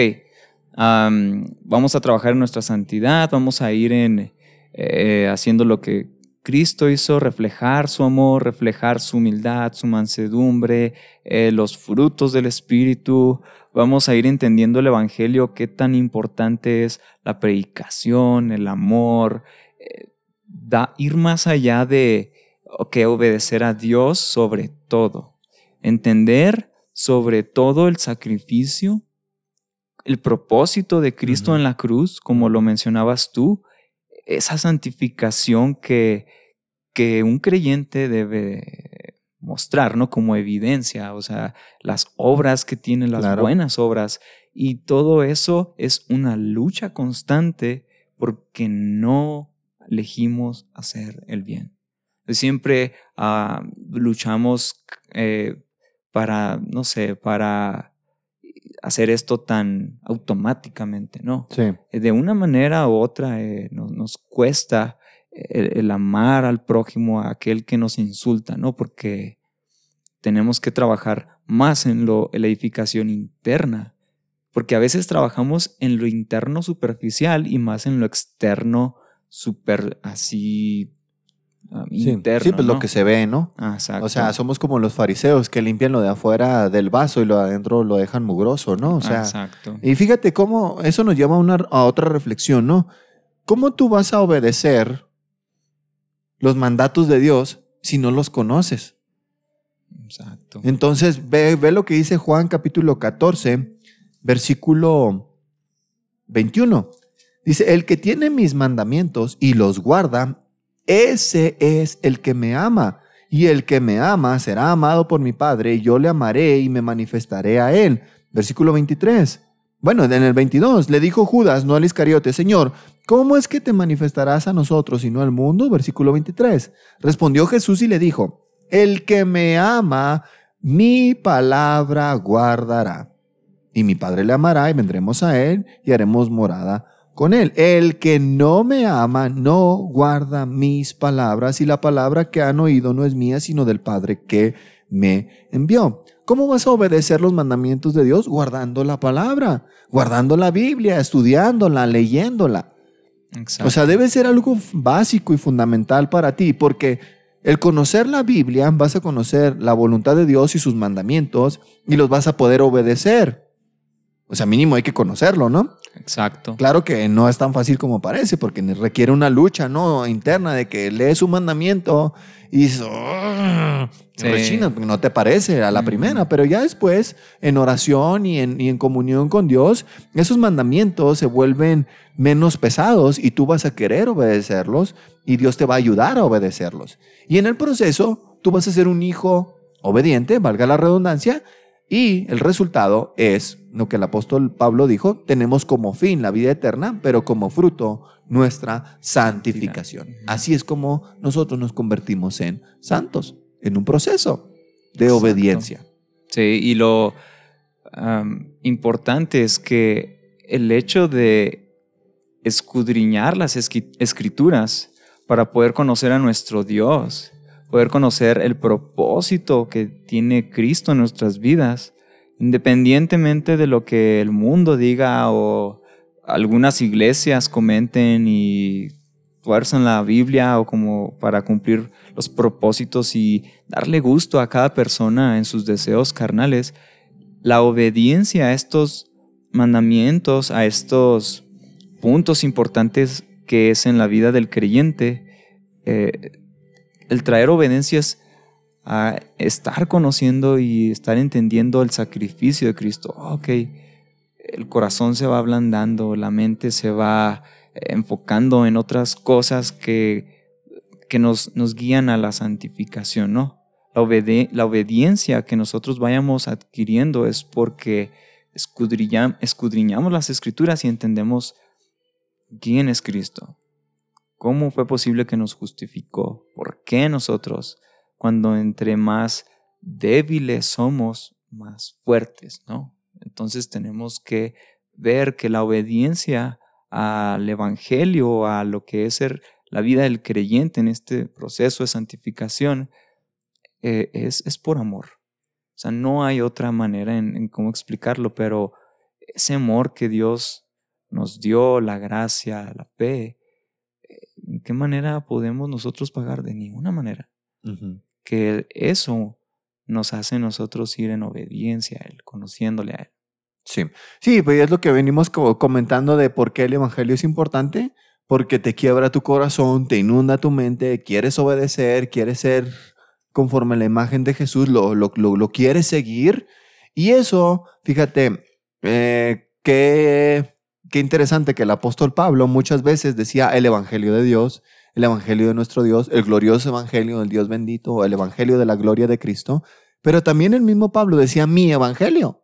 vamos a trabajar en nuestra santidad, vamos a ir en, eh, haciendo lo que Cristo hizo, reflejar su amor, reflejar su humildad, su mansedumbre, eh, los frutos del Espíritu. Vamos a ir entendiendo el Evangelio, qué tan importante es la predicación, el amor, eh, da, ir más allá de que obedecer a Dios sobre todo, entender sobre todo el sacrificio, el propósito de Cristo en la cruz, como lo mencionabas tú, esa santificación que, que un creyente debe mostrar, ¿no? Como evidencia, o sea, las obras que tiene, las buenas obras. Y todo eso es una lucha constante porque no elegimos hacer el bien. Siempre ah, luchamos eh, para, no sé, para hacer esto tan automáticamente, ¿no? Sí. Eh, de una manera u otra eh, nos, cuesta el, amar al prójimo, a aquel que nos insulta, ¿no? Porque tenemos que trabajar más en, lo, en la edificación interna, porque a veces trabajamos en lo interno superficial y más en lo externo super así sí, Sí, pues lo que se ve, ¿no? Ah, exacto. O sea, somos como los fariseos que limpian lo de afuera del vaso y lo de adentro lo dejan mugroso, ¿no? O sea, exacto. Y fíjate cómo eso nos lleva a, una, a otra reflexión, ¿no? ¿Cómo tú vas a obedecer los mandatos de Dios si no los conoces? Exacto. Entonces, ve, ve lo que dice Juan capítulo 14, versículo 21. Dice, el que tiene mis mandamientos y los guarda, ese es el que me ama. Y el que me ama será amado por mi Padre, y yo le amaré y me manifestaré a él. Versículo 23. Bueno, en el 22 le dijo Judas, no al Iscariote, Señor, ¿cómo es que te manifestarás a nosotros y no al mundo? Versículo 23. Respondió Jesús y le dijo, el que me ama, mi palabra guardará. Y mi Padre le amará y vendremos a él y haremos morada con él. El que no me ama no guarda mis palabras y la palabra que han oído no es mía, sino del Padre que me envió. ¿Cómo vas a obedecer los mandamientos de Dios? Guardando la palabra, guardando la Biblia, estudiándola, leyéndola. O sea, debe ser algo básico y fundamental para ti, porque el conocer la Biblia vas a conocer la voluntad de Dios y sus mandamientos y los vas a poder obedecer. O sea, mínimo hay que conocerlo, ¿no? Exacto. Claro que no es tan fácil como parece, porque requiere una lucha, ¿no? Interna de que lees un mandamiento y dices, oh", no te parece a la primera, pero ya después, en oración y en, y en comunión con Dios, esos mandamientos se vuelven menos pesados y tú vas a querer obedecerlos y Dios te va a ayudar a obedecerlos. Y en el proceso, tú vas a ser un hijo obediente, valga la redundancia, y el resultado es lo que el apóstol Pablo dijo, tenemos como fin la vida eterna, pero como fruto nuestra santificación. Así es como nosotros nos convertimos en santos, en un proceso de obediencia. Sí, y lo importante es que el hecho de escudriñar las escrituras para poder conocer a nuestro Dios poder conocer el propósito que tiene Cristo en nuestras vidas, independientemente de lo que el mundo diga o algunas iglesias comenten y fuerzan la Biblia o como para cumplir los propósitos y darle gusto a cada persona en sus deseos carnales, la obediencia a estos mandamientos, a estos puntos importantes que es en la vida del creyente, eh, el traer obediencia es a estar conociendo y estar entendiendo el sacrificio de Cristo. Ok, el corazón se va ablandando, la mente se va enfocando en otras cosas que, que nos, nos guían a la santificación, ¿no? La obediencia que nosotros vayamos adquiriendo es porque escudriñamos las escrituras y entendemos quién es Cristo. ¿Cómo fue posible que nos justificó? ¿Por qué nosotros, cuando entre más débiles somos, más fuertes, ¿no? Entonces tenemos que ver que la obediencia al Evangelio, a lo que es ser la vida del creyente en este proceso de santificación, eh, es, es por amor. O sea, no hay otra manera en, cómo explicarlo, pero ese amor que Dios nos dio, la gracia, la fe, ¿en qué manera podemos nosotros pagar? De ninguna manera. Que eso nos hace nosotros ir en obediencia a Él, conociéndole a Él. Sí, sí, pues es lo que venimos comentando de por qué el Evangelio es importante, porque te quiebra tu corazón, te inunda tu mente, quieres obedecer, quieres ser conforme a la imagen de Jesús, lo, lo, lo, quieres seguir. Y eso, fíjate, eh, qué, qué interesante que el apóstol Pablo muchas veces decía el Evangelio de Dios, el Evangelio de nuestro Dios, el glorioso Evangelio del Dios bendito, el Evangelio de la gloria de Cristo, pero también el mismo Pablo decía mi Evangelio.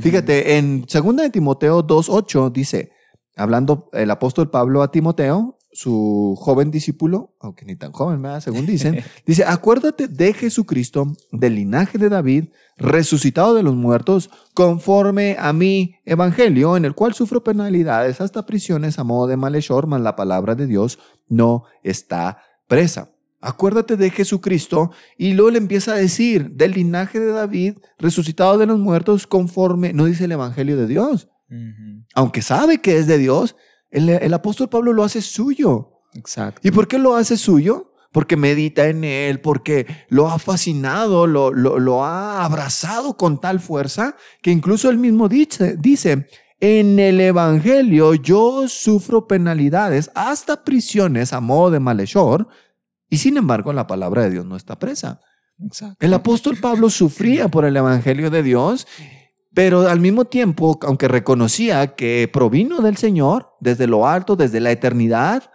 Fíjate, en 2 de Timoteo 2.8 dice, hablando el apóstol Pablo a Timoteo, su joven discípulo, aunque ni tan joven, ¿verdad? según dicen, dice, acuérdate de Jesucristo, del linaje de David, resucitado de los muertos, conforme a mi evangelio, en el cual sufro penalidades hasta prisiones a modo de malhechor, mas la palabra de Dios no está presa acuérdate de Jesucristo y luego le empieza a decir del linaje de David, resucitado de los muertos, conforme, no dice el Evangelio de Dios. Aunque sabe que es de Dios, el, apóstol Pablo lo hace suyo. Exacto. ¿Y por qué lo hace suyo? Porque medita en él, porque lo ha fascinado, lo, lo, ha abrazado con tal fuerza que incluso él mismo dice, dice, en el Evangelio yo sufro penalidades, hasta prisiones a modo de malhechor, y sin embargo, la palabra de Dios no está presa. El apóstol Pablo sufría por el Evangelio de Dios, pero al mismo tiempo, aunque reconocía que provino del Señor, desde lo alto, desde la eternidad,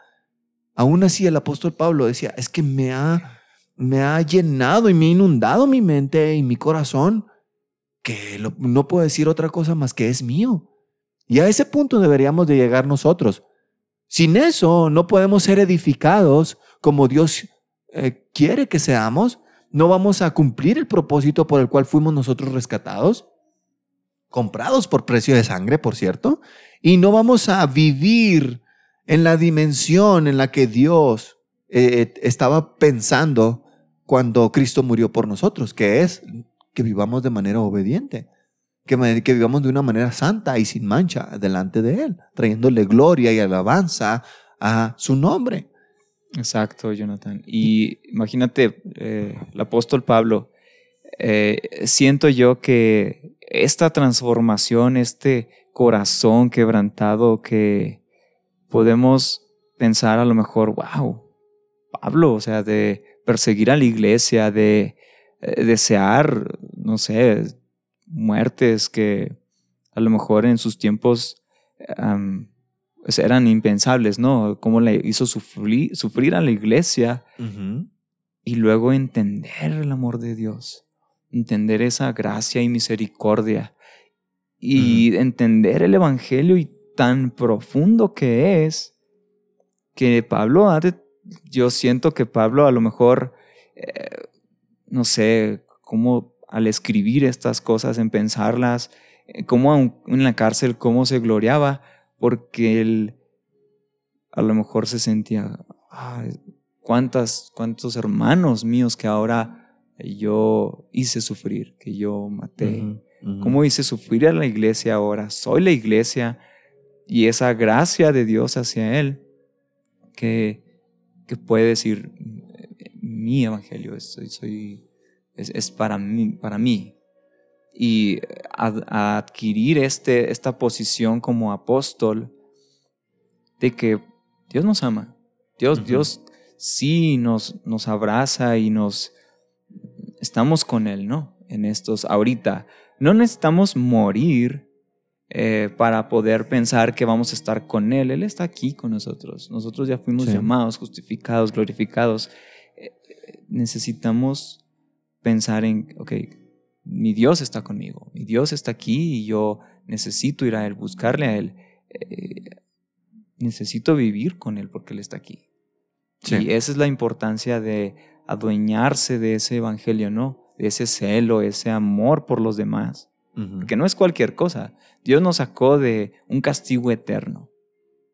aún así el apóstol Pablo decía, es que me ha, me ha llenado y me ha inundado mi mente y mi corazón, que no puedo decir otra cosa más que es mío. Y a ese punto deberíamos de llegar nosotros. Sin eso no podemos ser edificados como Dios eh, quiere que seamos, no vamos a cumplir el propósito por el cual fuimos nosotros rescatados, comprados por precio de sangre, por cierto, y no vamos a vivir en la dimensión en la que Dios eh, estaba pensando cuando Cristo murió por nosotros, que es que vivamos de manera obediente, que, vivamos de una manera santa y sin mancha delante de Él, trayéndole gloria y alabanza a su nombre. Exacto, Jonathan. Y imagínate, eh, el apóstol Pablo, eh, siento yo que esta transformación, este corazón quebrantado que podemos pensar a lo mejor, wow, Pablo, o sea, de perseguir a la iglesia, de eh, desear, no sé, muertes que a lo mejor en sus tiempos pues, eran impensables, ¿no? Cómo le hizo sufrir, sufrir a la iglesia y luego entender el amor de Dios, entender esa gracia y misericordia y entender el Evangelio y tan profundo que es que Pablo ha yo siento que Pablo a lo mejor, eh, no sé, cómo al escribir estas cosas, en pensarlas, eh, cómo en la cárcel, cómo se gloriaba, porque él a lo mejor se sentía, ¿cuántas, cuántos hermanos míos que ahora yo hice sufrir, que yo maté. ¿Cómo hice sufrir a la iglesia ahora? Soy la iglesia y esa gracia de Dios hacia él que, que puede decir, mi evangelio, soy, soy, es, para, mí, para mí. Y adquirir este, esta posición como apóstol de que Dios nos ama. Dios, Dios sí nos, nos abraza y nos estamos con Él, ¿no? En estos, ahorita. No necesitamos morir eh, para poder pensar que vamos a estar con Él. Él está aquí con nosotros. Nosotros ya fuimos llamados, justificados, glorificados. Eh, necesitamos pensar en, ok, mi Dios está conmigo, mi Dios está aquí y yo necesito ir a Él, buscarle a Él. Eh, necesito vivir con Él porque Él está aquí. Y esa es la importancia de adueñarse de ese evangelio, ¿no? De ese celo, ese amor por los demás. Que no es cualquier cosa. Dios nos sacó de un castigo eterno.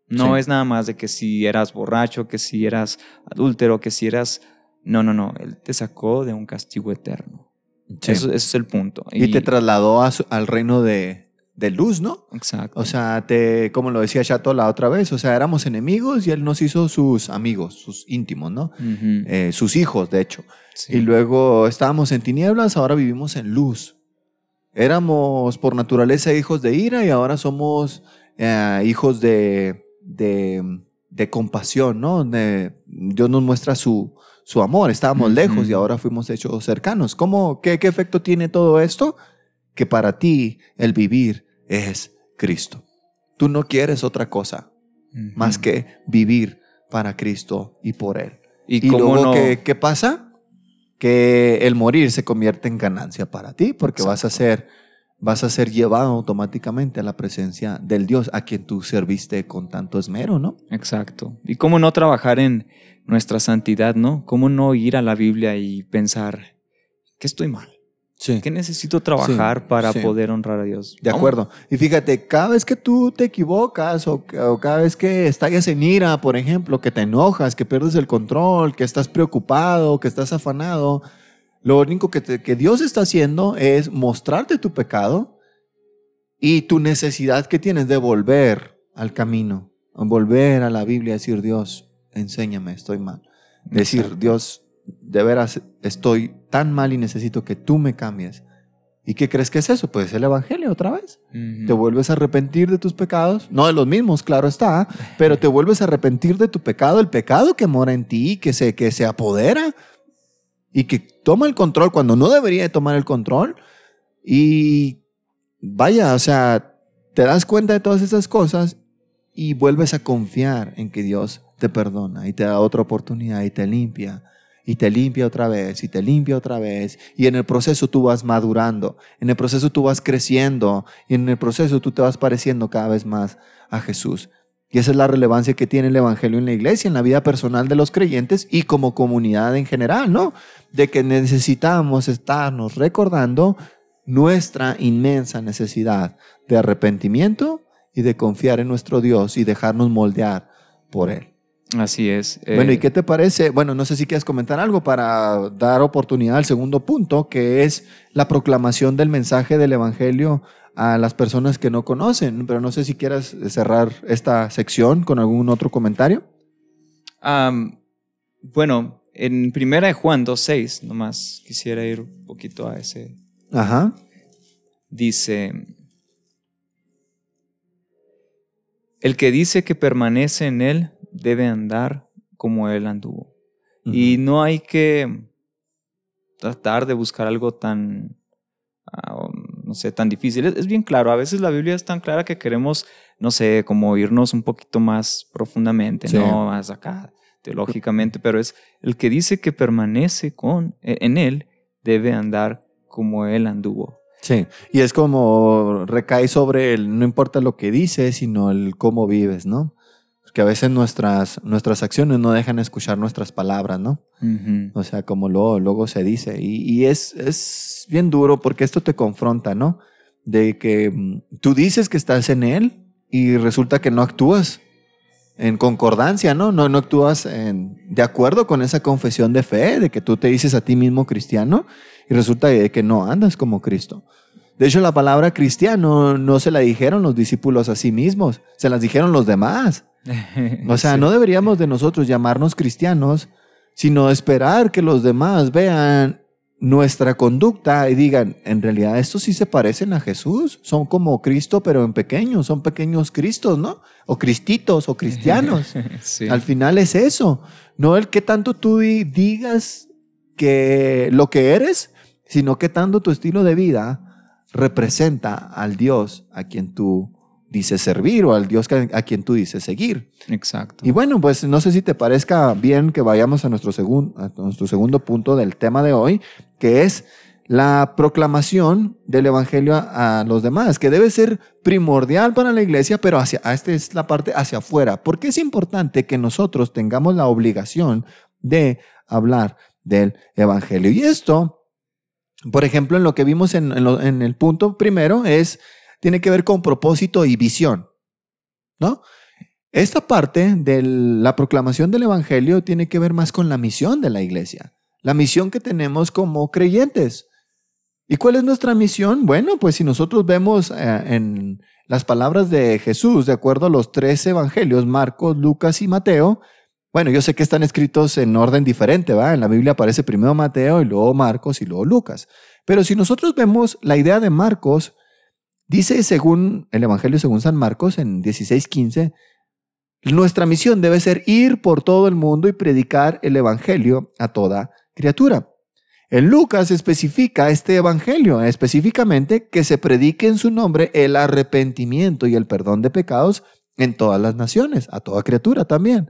No es nada más de que si eras borracho, que si eras adúltero, que si eras no, no, no. Él te sacó de un castigo eterno. Sí. Eso, ese es el punto. Y, te trasladó a su- al reino de, de luz, ¿no? Exacto. O sea, te, como lo decía Chato la otra vez, o sea, éramos enemigos y él nos hizo sus amigos, sus íntimos, ¿no? Eh, sus hijos, de hecho. sí. Y luego estábamos en tinieblas, ahora vivimos en luz. Éramos por naturaleza hijos de ira y ahora somos eh, hijos de, de, de compasión, ¿no? De- Dios nos muestra su, su amor. Estábamos lejos y ahora fuimos hechos cercanos. ¿Cómo, qué, ¿Qué efecto tiene todo esto? Que para ti el vivir es Cristo. Tú no quieres otra cosa más que vivir para Cristo y por Él. ¿Y, Y luego, no? ¿qué, qué pasa? Que el morir se convierte en ganancia para ti, porque vas a ser, vas a ser llevado automáticamente a la presencia del Dios a quien tú serviste con tanto esmero, ¿no? Exacto. ¿Y cómo no trabajar en nuestra santidad, no? ¿Cómo no ir a la Biblia y pensar que estoy mal? Sí. ¿Qué necesito trabajar Sí, para sí. poder honrar a Dios? De Vamos. acuerdo. Y fíjate, cada vez que tú te equivocas o, o cada vez que estallas en ira, por ejemplo, que te enojas, que pierdes el control, que estás preocupado, que estás afanado, lo único que, te- que Dios está haciendo es mostrarte tu pecado y tu necesidad que tienes de volver al camino, volver a la Biblia decir, Dios, enséñame, estoy mal. Decir. Dios, de veras estoy tan mal y necesito que tú me cambies. ¿Y qué crees que es eso? Pues el Evangelio otra vez. Te vuelves a arrepentir de tus pecados, no de los mismos, claro está, pero te vuelves a arrepentir de tu pecado, el pecado que mora en ti, que se, que se apodera y que toma el control cuando no debería de tomar el control. Y vaya, o sea, te das cuenta de todas esas cosas y vuelves a confiar en que Dios te perdona y te da otra oportunidad y te limpia y te limpia otra vez y te limpia otra vez y en el proceso tú vas madurando, en el proceso tú vas creciendo y en el proceso tú te vas pareciendo cada vez más a Jesús. Y esa es la relevancia que tiene el Evangelio en la iglesia, en la vida personal de los creyentes y como comunidad en general, ¿no? De que necesitamos estarnos recordando nuestra inmensa necesidad de arrepentimiento y de confiar en nuestro Dios y dejarnos moldear por Él. Así es. eh, Bueno, ¿y qué te parece? Bueno, no sé si quieres comentar algo para dar oportunidad al segundo punto, que es la proclamación del mensaje del Evangelio a las personas que no conocen, pero no sé si quieras cerrar esta sección con algún otro comentario. bueno, en primera de Juan 2.6, nomás quisiera ir un poquito a ese. Ajá. Dice, el que dice que permanece en él debe andar como él anduvo. Y no hay que tratar de buscar algo tan, ah, no sé, tan difícil. Es, es bien claro, a veces la Biblia es tan clara que queremos, no sé, como irnos un poquito más profundamente, Sí. no más acá teológicamente, pero es el que dice que permanece con, e, en él debe andar como él anduvo. Sí, y es como recae sobre el, no importa lo que dices, sino el cómo vives, ¿no? Porque a veces nuestras, nuestras acciones no dejan escuchar nuestras palabras, ¿no? Ujú. O sea, como luego, luego se dice. Y, y es, es bien duro porque esto te confronta, ¿no? De que mm, tú dices que estás en Él y resulta que no actúas en concordancia, ¿no? No, no actúas en- de acuerdo con esa confesión de fe, de que tú te dices a ti mismo cristiano y resulta de que no andas como Cristo. De hecho, la palabra cristiano no se la dijeron los discípulos a sí mismos, se las dijeron los demás. O sea, Sí. no deberíamos de nosotros llamarnos cristianos, sino esperar que los demás vean nuestra conducta y digan, en realidad estos sí se parecen a Jesús, son como Cristo, pero en pequeños, son pequeños Cristos, ¿no? O cristitos o cristianos. Sí. Al final es eso, no el que tanto tú di- digas que lo que eres, sino que tanto tu estilo de vida representa al Dios a quien tú dices servir o al Dios que- a quien tú dices seguir. Exacto. Y bueno, pues no sé si te parezca bien que vayamos a nuestro, segun- a nuestro segundo punto del tema de hoy, que es la proclamación del Evangelio a, a los demás, que debe ser primordial para la iglesia, pero hacia, esta es la parte hacia afuera, porque es importante que nosotros tengamos la obligación de hablar del Evangelio. Y esto, por ejemplo, en lo que vimos en, en lo- en el punto primero, es, tiene que ver con propósito y visión, ¿no? Esta parte de la proclamación del Evangelio tiene que ver más con la misión de la iglesia, la misión que tenemos como creyentes. ¿Y cuál es nuestra misión? Bueno, pues si nosotros vemos eh, en las palabras de Jesús, de acuerdo a los tres evangelios, Marcos, Lucas y Mateo, bueno, yo sé que están escritos en orden diferente, ¿va? En la Biblia aparece primero Mateo y luego Marcos y luego Lucas. Pero si nosotros vemos la idea de Marcos, dice según el Evangelio según San Marcos en 16:15, nuestra misión debe ser ir por todo el mundo y predicar el Evangelio a toda criatura. En Lucas especifica este evangelio, específicamente que se predique en su nombre el arrepentimiento y el perdón de pecados en todas las naciones, a toda criatura también.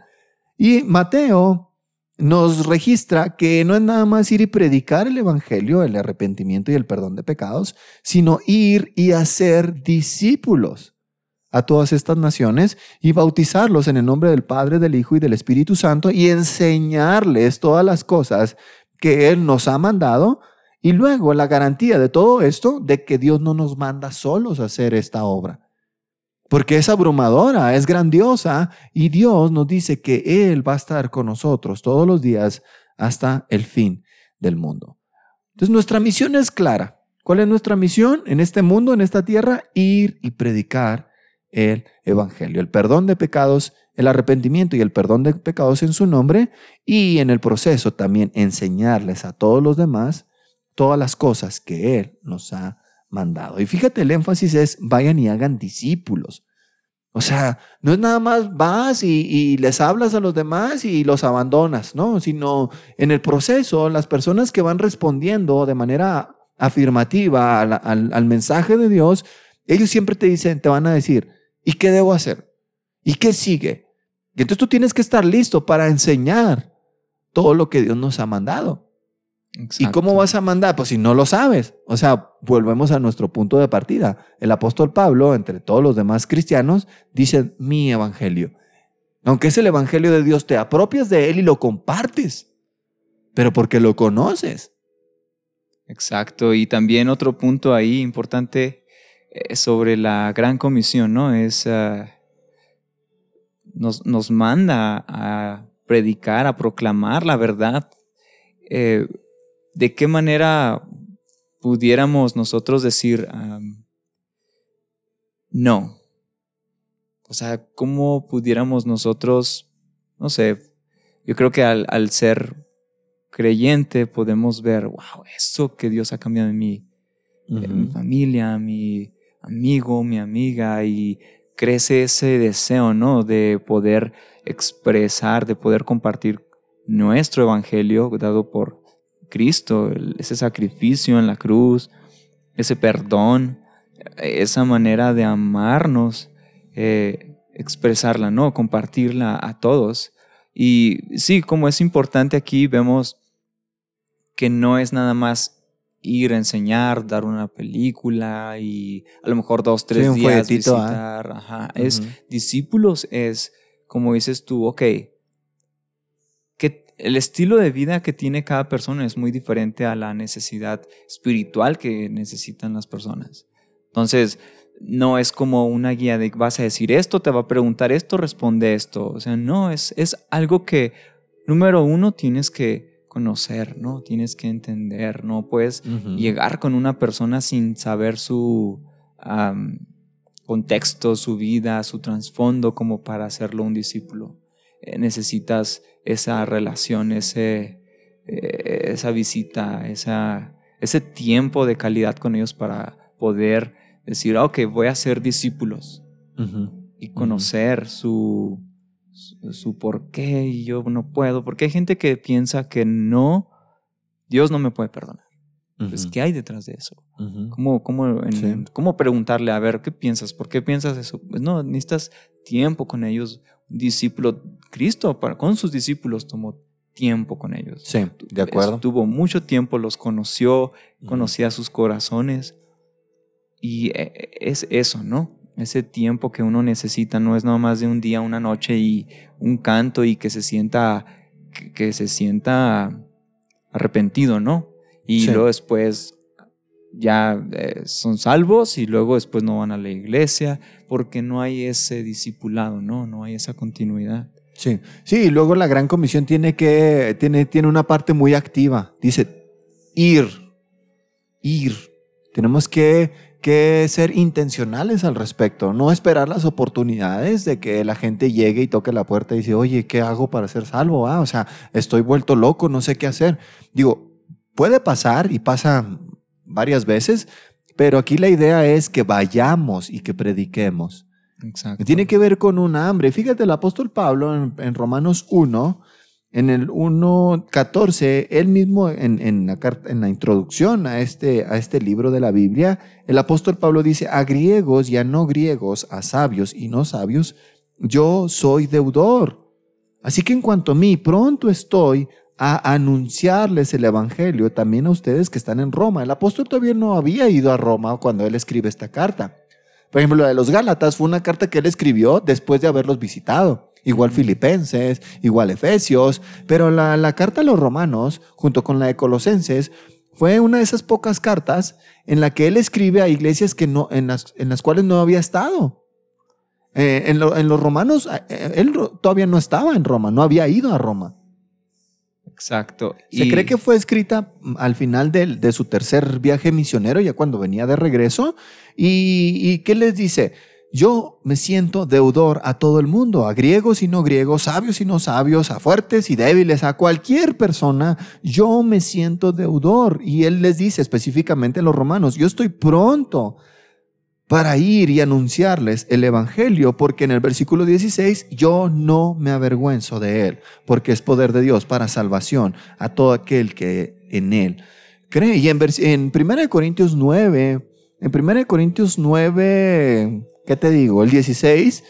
Y Mateo nos registra que no es nada más ir y predicar el evangelio, el arrepentimiento y el perdón de pecados, sino ir y hacer discípulos a todas estas naciones y bautizarlos en el nombre del Padre, del Hijo y del Espíritu Santo y enseñarles todas las cosas que Él nos ha mandado y luego la garantía de todo esto de que Dios no nos manda solos a hacer esta obra. Porque es abrumadora, es grandiosa y Dios nos dice que Él va a estar con nosotros todos los días hasta el fin del mundo. Entonces nuestra misión es clara. ¿Cuál es nuestra misión en este mundo, en esta tierra? Ir y predicar el Evangelio, el perdón de pecados el arrepentimiento y el perdón de pecados en su nombre y en el proceso también enseñarles a todos los demás todas las cosas que Él nos ha mandado. Y fíjate, el énfasis es vayan y hagan discípulos. O sea, no es nada más vas y, les hablas a los demás y los abandonas, ¿no? Sino en el proceso, las personas que van respondiendo de manera afirmativa al, al mensaje de Dios, ellos siempre te dicen, te van a decir, ¿y qué debo hacer? ¿Y qué sigue? Y entonces tú tienes que estar listo para enseñar todo lo que Dios nos ha mandado. ¿Y cómo vas a mandar? Pues si no lo sabes. O sea, volvemos a nuestro punto de partida. El apóstol Pablo, entre todos los demás cristianos, dice mi evangelio. Aunque es el evangelio de Dios, te apropias de él y lo compartes, pero porque lo conoces. Exacto. Y también otro punto ahí importante eh, sobre la gran comisión, ¿no? Es ah, nos, nos manda a predicar, a proclamar la verdad. Eh, ¿De qué manera pudiéramos nosotros decir no? O sea, ¿cómo pudiéramos nosotros, no sé, yo creo que al, al ser creyente podemos ver, wow, eso que Dios ha cambiado en mí, en mi familia, mi amigo, mi amiga, y crece ese deseo, ¿no? De poder expresar, de poder compartir nuestro evangelio dado por Cristo, ese sacrificio en la cruz, ese perdón, esa manera de amarnos, eh, expresarla, ¿no? Compartirla a todos. Y sí, como es importante aquí, vemos que no es nada más ir a enseñar, dar una película y a lo mejor dos, tres días ¿ah? visitar. Ajá. Es discípulos es, como dices tú, ok, el estilo de vida que tiene cada persona es muy diferente a la necesidad espiritual que necesitan las personas. Entonces, no es como una guía de vas a decir esto, te va a preguntar esto, responde esto. O sea, no, es, es algo que, número uno, tienes que conocer, ¿no? Tienes que entender, no puedes llegar con una persona sin saber su contexto, su vida, su trasfondo como para hacerlo un discípulo. Eh, necesitas esa relación, ese, eh, esa visita, esa, ese tiempo de calidad con ellos para poder decir, ok, voy a ser discípulos y conocer su, su, por qué y yo no puedo, porque hay gente que piensa que no, Dios no me puede perdonar. Pues, ¿qué hay detrás de eso? ¿Cómo, cómo, preguntarle, a ver, ¿qué piensas? ¿Por qué piensas eso? Pues no, necesitas tiempo con ellos. Un discípulo, Cristo para, con sus discípulos tomó tiempo con ellos. Sí, de acuerdo. Tuvo mucho tiempo, los conoció, conocía sus corazones. Y e, e, es eso, ¿no? ese tiempo que uno necesita no es nada más de un día, una noche y un canto y que se sienta, que, se sienta arrepentido, ¿no? Y luego después ya eh, son salvos y luego después no van a la iglesia porque no hay ese discipulado, ¿no? No hay esa continuidad. Sí, sí, y luego la gran comisión tiene que, tiene, tiene una parte muy activa. Dice, ir, ir. Tenemos que, que ser intencionales al respecto, no esperar las oportunidades de que la gente llegue y toque la puerta y dice, oye, ¿qué hago para ser salvo? Ah, o sea, estoy vuelto loco, no sé qué hacer. Digo, puede pasar y pasa varias veces, pero aquí la idea es que vayamos y que prediquemos. Tiene que ver con un hambre. Fíjate, el apóstol Pablo en, Romanos 1, en el 1.14, él mismo en, en, la en la introducción a este, a este libro de la Biblia, el apóstol Pablo dice, a griegos y a no griegos, a sabios y no sabios, yo soy deudor. Así que en cuanto a mí, pronto estoy a anunciarles el Evangelio también a ustedes que están en Roma. El apóstol todavía no había ido a Roma cuando él escribe esta carta. Por ejemplo, la de los Gálatas fue una carta que él escribió después de haberlos visitado. Igual Filipenses, igual Efesios, pero la, la carta a los romanos, junto con la de Colosenses, fue una de esas pocas cartas en la que él escribe a iglesias que no, en, las, en las cuales no había estado. Eh, en, lo, en, los romanos, eh, él todavía no estaba en Roma, no había ido a Roma. Exacto. Se y... cree que fue escrita al final de, de, su tercer viaje misionero, ya cuando venía de regreso. ¿Y, y qué les dice? Yo me siento deudor a todo el mundo, a griegos y no griegos, sabios y no sabios, a fuertes y débiles, a cualquier persona. Yo me siento deudor. Y él les dice específicamente a los romanos, yo estoy pronto para ir y anunciarles el Evangelio, porque en el versículo 16, yo no me avergüenzo de él, porque es poder de Dios para salvación a todo aquel que en él cree. Y en, en 1 Corintios 9, en 1 Corintios 9, ¿qué te digo? El 16,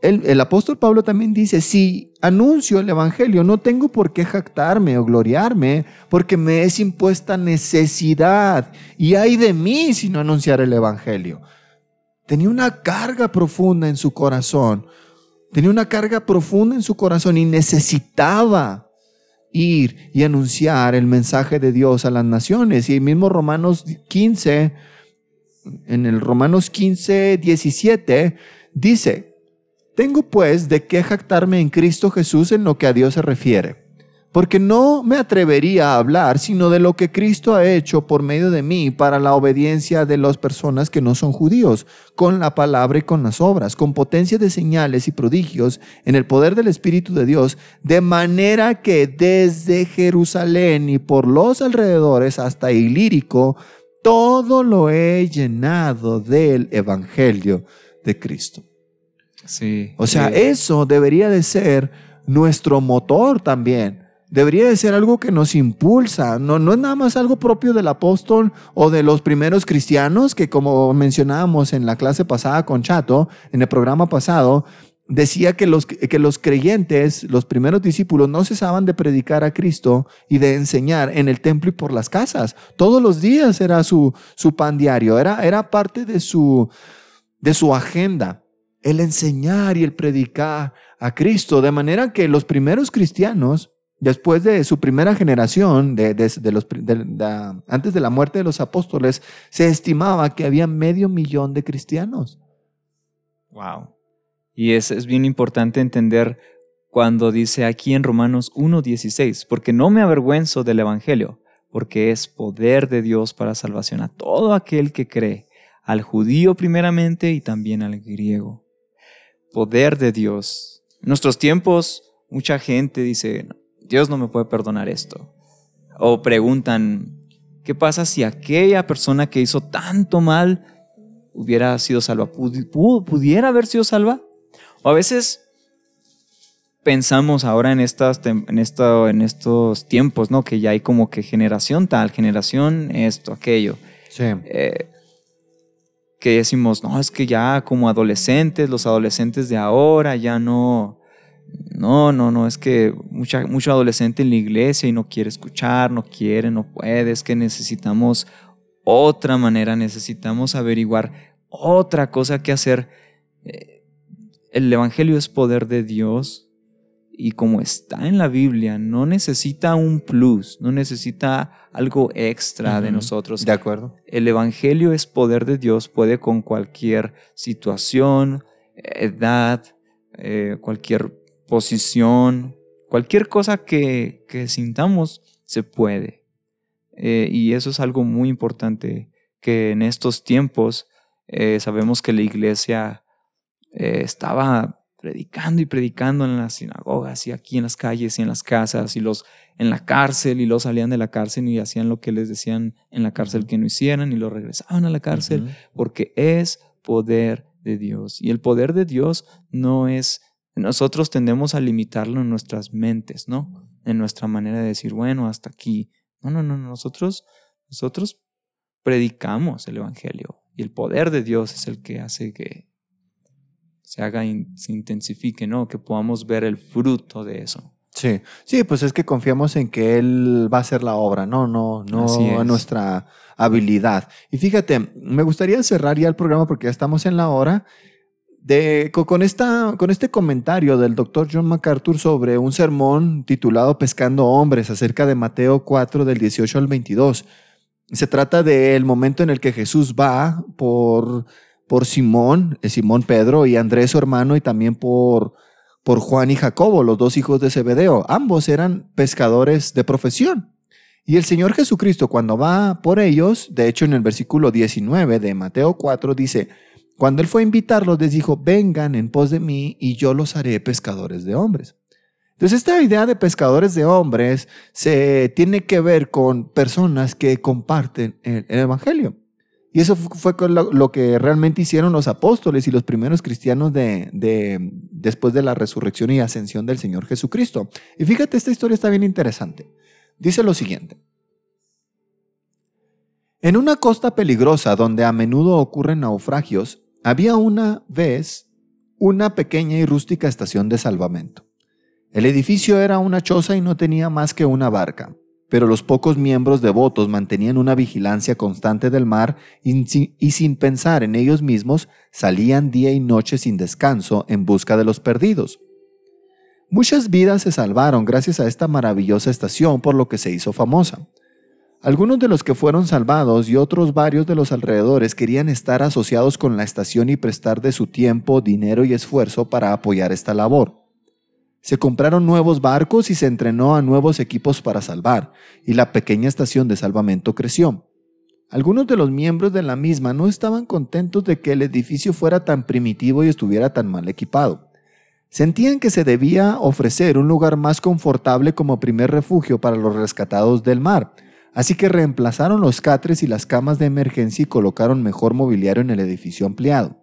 el, el, apóstol Pablo también dice, si anuncio el Evangelio, no tengo por qué jactarme o gloriarme, porque me es impuesta necesidad, y hay de mí si no anunciar el Evangelio. Tenía una carga profunda en su corazón, tenía una carga profunda en su corazón y necesitaba ir y anunciar el mensaje de Dios a las naciones. Y el mismo Romanos 15, en el Romanos 15, 17, dice, tengo pues de qué jactarme en Cristo Jesús en lo que a Dios se refiere, porque no me atrevería a hablar sino de lo que Cristo ha hecho por medio de mí para la obediencia de las personas que no son judíos, con la palabra y con las obras, con potencia de señales y prodigios en el poder del Espíritu de Dios, de manera que desde Jerusalén y por los alrededores hasta Ilírico, todo lo he llenado del Evangelio de Cristo. Sí. O sea, sí. eso debería de ser nuestro motor también. Debería de ser algo que nos impulsa. No, no es nada más algo propio del apóstol o de los primeros cristianos que como mencionábamos en la clase pasada con Chato, en el programa pasado, decía que los, que los creyentes, los primeros discípulos, no cesaban de predicar a Cristo y de enseñar en el templo y por las casas. Todos los días era su, su pan diario, era, era parte de su, de su agenda, el enseñar y el predicar a Cristo. De manera que los primeros cristianos, después de su primera generación, antes de la muerte de los apóstoles, se estimaba que había medio millón de cristianos. Wow. Y es, es bien importante entender cuando dice aquí en Romanos 1.16, porque no me avergüenzo del Evangelio, porque es poder de Dios para salvación a todo aquel que cree, al judío primeramente y también al griego. Poder de Dios. En nuestros tiempos, mucha gente dice, Dios no me puede perdonar esto. O preguntan, ¿qué pasa si aquella persona que hizo tanto mal hubiera sido salva? ¿Pudiera haber sido salva? O a veces pensamos ahora en, estas, en, esto, en estos tiempos, ¿no? Que ya hay como que generación tal, generación esto, aquello. Sí. Eh, que decimos, no, es que ya como adolescentes, los adolescentes de ahora ya no... No, no, no, es que mucha, mucho adolescente en la iglesia y no quiere escuchar, no quiere, no puede, es que necesitamos otra manera, necesitamos averiguar otra cosa que hacer. Eh, el Evangelio es poder de Dios y como está en la Biblia, no necesita un plus, no necesita algo extra uh -huh. de nosotros. De acuerdo. El Evangelio es poder de Dios, puede con cualquier situación, edad, eh, cualquier posición, cualquier cosa que, que sintamos, se puede. Eh, y eso es algo muy importante, que en estos tiempos eh, sabemos que la iglesia eh, estaba predicando y predicando en las sinagogas y aquí en las calles y en las casas y los en la cárcel y los salían de la cárcel y hacían lo que les decían en la cárcel que no hicieran y lo regresaban a la cárcel porque es poder de Dios y el poder de Dios no es nosotros tendemos a limitarlo en nuestras mentes, ¿no? En nuestra manera de decir, bueno, hasta aquí. No, no, no, nosotros nosotros predicamos el evangelio y el poder de Dios es el que hace que se haga, se intensifique, ¿no? Que podamos ver el fruto de eso. Sí, sí, pues es que confiamos en que Él va a hacer la obra, no, no, no en nuestra habilidad. Y fíjate, me gustaría cerrar ya el programa porque ya estamos en la hora. Con, esta, con este comentario del doctor John MacArthur sobre un sermón titulado Pescando Hombres acerca de Mateo 4 del 18 al 22. Se trata del momento en el que Jesús va por por Simón, eh, Simón Pedro y Andrés su hermano y también por, por Juan y Jacobo, los dos hijos de Zebedeo. Ambos eran pescadores de profesión. Y el Señor Jesucristo cuando va por ellos, de hecho en el versículo 19 de Mateo 4 dice, cuando Él fue a invitarlos les dijo, vengan en pos de mí y yo los haré pescadores de hombres. Entonces esta idea de pescadores de hombres se tiene que ver con personas que comparten el Evangelio. Y eso fue lo que realmente hicieron los apóstoles y los primeros cristianos de, después de la resurrección y ascensión del Señor Jesucristo. Y fíjate, esta historia está bien interesante. Dice lo siguiente. En una costa peligrosa donde a menudo ocurren naufragios, había una vez una pequeña y rústica estación de salvamento. El edificio era una choza y no tenía más que una barca pero los pocos miembros devotos mantenían una vigilancia constante del mar y, sin pensar en ellos mismos salían día y noche sin descanso en busca de los perdidos. Muchas vidas se salvaron gracias a esta maravillosa estación por lo que se hizo famosa. Algunos de los que fueron salvados y otros varios de los alrededores querían estar asociados con la estación y prestar de su tiempo, dinero y esfuerzo para apoyar esta labor. Se compraron nuevos barcos y se entrenó a nuevos equipos para salvar, y la pequeña estación de salvamento creció. Algunos de los miembros de la misma no estaban contentos de que el edificio fuera tan primitivo y estuviera tan mal equipado. Sentían que se debía ofrecer un lugar más confortable como primer refugio para los rescatados del mar, así que reemplazaron los catres y las camas de emergencia y colocaron mejor mobiliario en el edificio ampliado.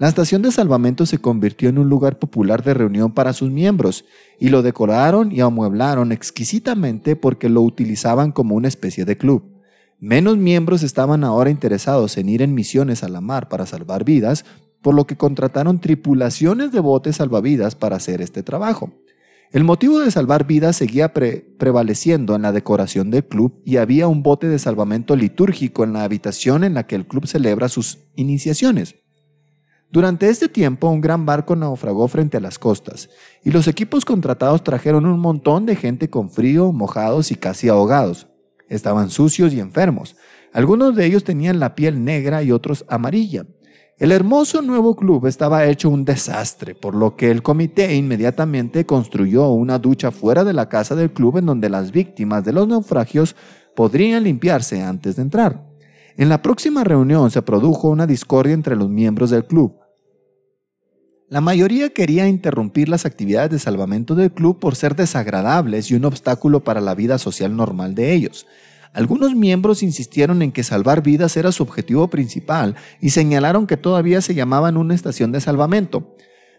La estación de salvamento se convirtió en un lugar popular de reunión para sus miembros y lo decoraron y amueblaron exquisitamente porque lo utilizaban como una especie de club. Menos miembros estaban ahora interesados en ir en misiones a la mar para salvar vidas, por lo que contrataron tripulaciones de botes salvavidas para hacer este trabajo. El motivo de salvar vidas seguía prevaleciendo en la decoración del club y había un bote de salvamento litúrgico en la habitación en la que el club celebra sus iniciaciones. Durante este tiempo un gran barco naufragó frente a las costas, y los equipos contratados trajeron un montón de gente con frío, mojados y casi ahogados. Estaban sucios y enfermos. Algunos de ellos tenían la piel negra y otros amarilla. El hermoso nuevo club estaba hecho un desastre, por lo que el comité inmediatamente construyó una ducha fuera de la casa del club en donde las víctimas de los naufragios podrían limpiarse antes de entrar. En la próxima reunión se produjo una discordia entre los miembros del club. La mayoría quería interrumpir las actividades de salvamento del club por ser desagradables y un obstáculo para la vida social normal de ellos. Algunos miembros insistieron en que salvar vidas era su objetivo principal y señalaron que todavía se llamaban una estación de salvamento.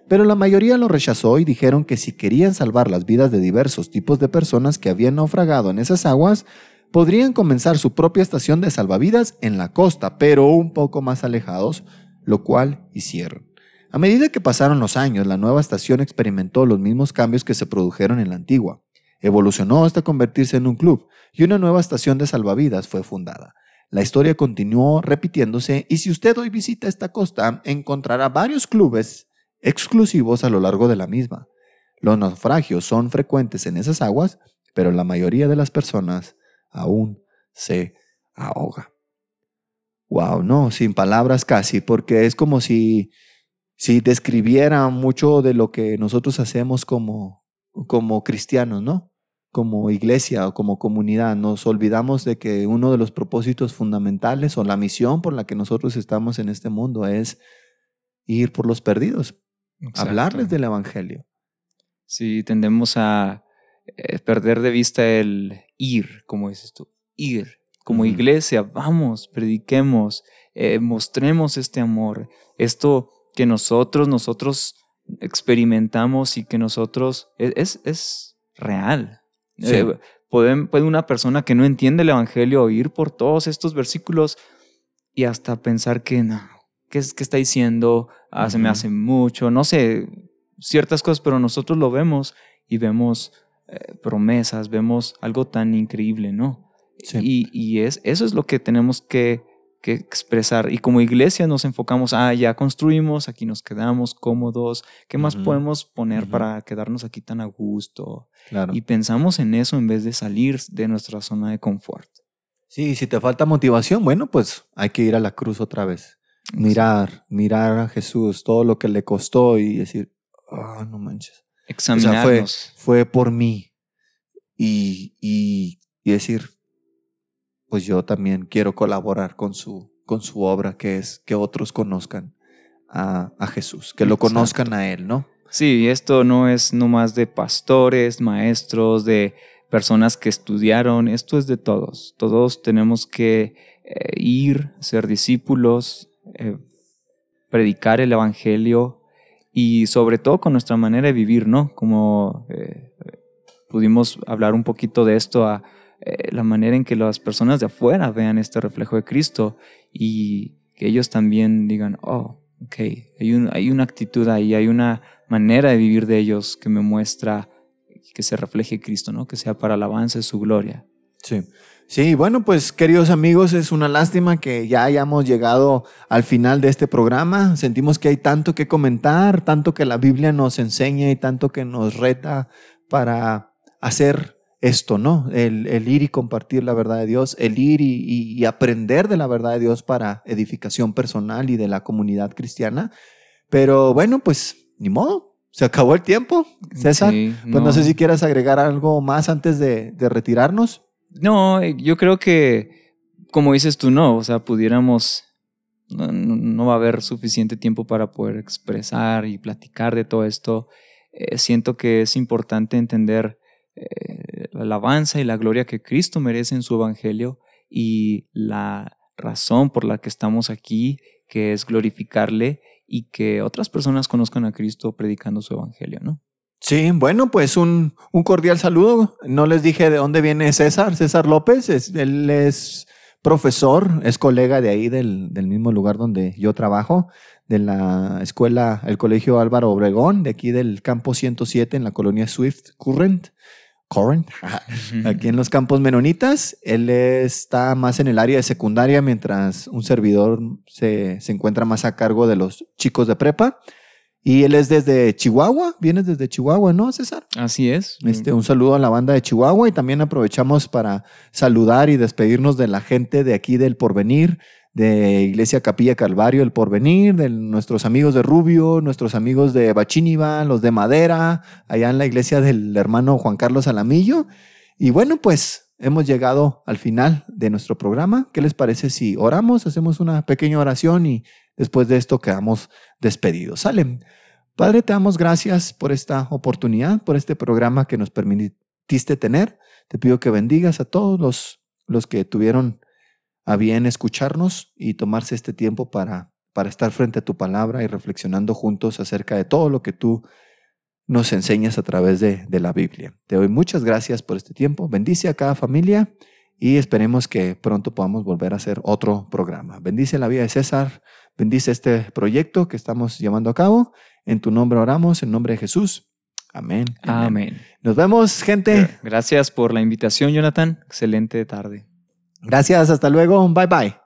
Pero la mayoría lo rechazó y dijeron que si querían salvar las vidas de diversos tipos de personas que habían naufragado en esas aguas, podrían comenzar su propia estación de salvavidas en la costa, pero un poco más alejados, lo cual hicieron. A medida que pasaron los años, la nueva estación experimentó los mismos cambios que se produjeron en la antigua. Evolucionó hasta convertirse en un club y una nueva estación de salvavidas fue fundada. La historia continuó repitiéndose y si usted hoy visita esta costa, encontrará varios clubes exclusivos a lo largo de la misma. Los naufragios son frecuentes en esas aguas, pero la mayoría de las personas aún se ahoga. Wow, no, sin palabras casi, porque es como si si describiera mucho de lo que nosotros hacemos como, como cristianos, ¿no? Como iglesia o como comunidad nos olvidamos de que uno de los propósitos fundamentales o la misión por la que nosotros estamos en este mundo es ir por los perdidos, hablarles del Evangelio. Sí, tendemos a eh, perder de vista el ir, como dices tú, ir. Como iglesia, vamos, prediquemos, eh, mostremos este amor, esto que nosotros, nosotros experimentamos y que nosotros, e, es, es real. Eh, puede, puede, una persona que no entiende el Evangelio oír por todos estos versículos y hasta pensar que no, ¿qué, es, qué está diciendo? Ah, se me hace mucho, no sé, ciertas cosas, pero nosotros lo vemos y vemos eh, promesas, vemos algo tan increíble, ¿no? Y, y, es, eso es lo que tenemos que, que, expresar. Y como iglesia nos enfocamos, ah, ya construimos, aquí nos quedamos cómodos, ¿qué más podemos poner para quedarnos aquí tan a gusto? Claro. Y pensamos en eso en vez de salir de nuestra zona de confort. Sí, si te falta motivación, bueno, pues hay que ir a la cruz otra vez. Mirar, mirar a Jesús, todo lo que le costó y decir, ah, no manches. Examinarnos. fue, por mí. Y, y, decir, pues yo también quiero colaborar con su, con su obra, que es que otros conozcan a, a Jesús, que lo conozcan a Él, ¿no? Sí, esto no es nomás de pastores, maestros, de personas que estudiaron, esto es de todos. Todos tenemos que eh, ir, ser discípulos, eh, predicar el Evangelio, y sobre todo con nuestra manera de vivir, ¿no? Como eh, pudimos hablar un poquito de esto, a eh, la manera en que las personas de afuera vean este reflejo de Cristo y que ellos también digan, oh, ok, hay, hay una actitud ahí, hay una manera de vivir de ellos que me muestra que se refleje Cristo, ¿no? Que sea para alabanza de su gloria. Sí. Sí, bueno, pues queridos amigos, es una lástima que ya hayamos llegado al final de este programa. Sentimos que hay tanto que comentar, tanto que la Biblia nos enseña y tanto que nos reta para hacer esto, ¿no? El, ir y compartir la verdad de Dios, el ir y, aprender de la verdad de Dios para edificación personal y de la comunidad cristiana. Pero bueno, pues ni modo, se acabó el tiempo, César. Pues no sé si quieras agregar algo más antes de retirarnos. No, eh, yo creo que, como dices tú, no, o sea, pudiéramos, no, va a haber suficiente tiempo para poder expresar y platicar de todo esto. Eh, siento que es importante entender eh, la alabanza y la gloria que Cristo merece en su Evangelio y la razón por la que estamos aquí, que es glorificarle y que otras personas conozcan a Cristo predicando su Evangelio, ¿no? Sí, bueno, pues un, un, cordial saludo. No les dije de dónde viene César, César López. él es profesor, es colega de ahí del, del, mismo lugar donde yo trabajo, de la escuela, el colegio Álvaro Obregón, de aquí del campo 107 en la colonia Swift Current. Current, aquí en los campos menonitas. Él está más en el área de secundaria, mientras un servidor se, se encuentra más a cargo de los chicos de prepa. Y él es desde Chihuahua, vienes desde Chihuahua, ¿no, César? Así es. Este, un saludo a la banda de Chihuahua y también aprovechamos para saludar y despedirnos de la gente de aquí del Porvenir, de Iglesia Capilla Calvario El Porvenir, de nuestros amigos de Rubio, nuestros amigos de Bachíniva, los de Madera, allá en la iglesia del hermano Juan Carlos Alamillo. Y bueno, pues hemos llegado al final de nuestro programa. ¿Qué les parece si oramos, hacemos una pequeña oración y Después de esto quedamos despedidos. Salen. Padre, te damos gracias por esta oportunidad, por este programa que nos permitiste tener. Te pido que bendigas a todos los, los que tuvieron a bien escucharnos y tomarse este tiempo para, para estar frente a tu palabra y reflexionando juntos acerca de todo lo que tú nos enseñas a través de, de la Biblia. Te doy muchas gracias por este tiempo. Bendice a cada familia y esperemos que pronto podamos volver a hacer otro programa. Bendice la vida de César, bendice este proyecto que estamos llevando a cabo. En tu nombre oramos, en nombre de Jesús. Amén. Amén. Nos vemos, gente. Gracias por la invitación, Jonathan. Excelente tarde. Gracias, hasta luego. Bye bye.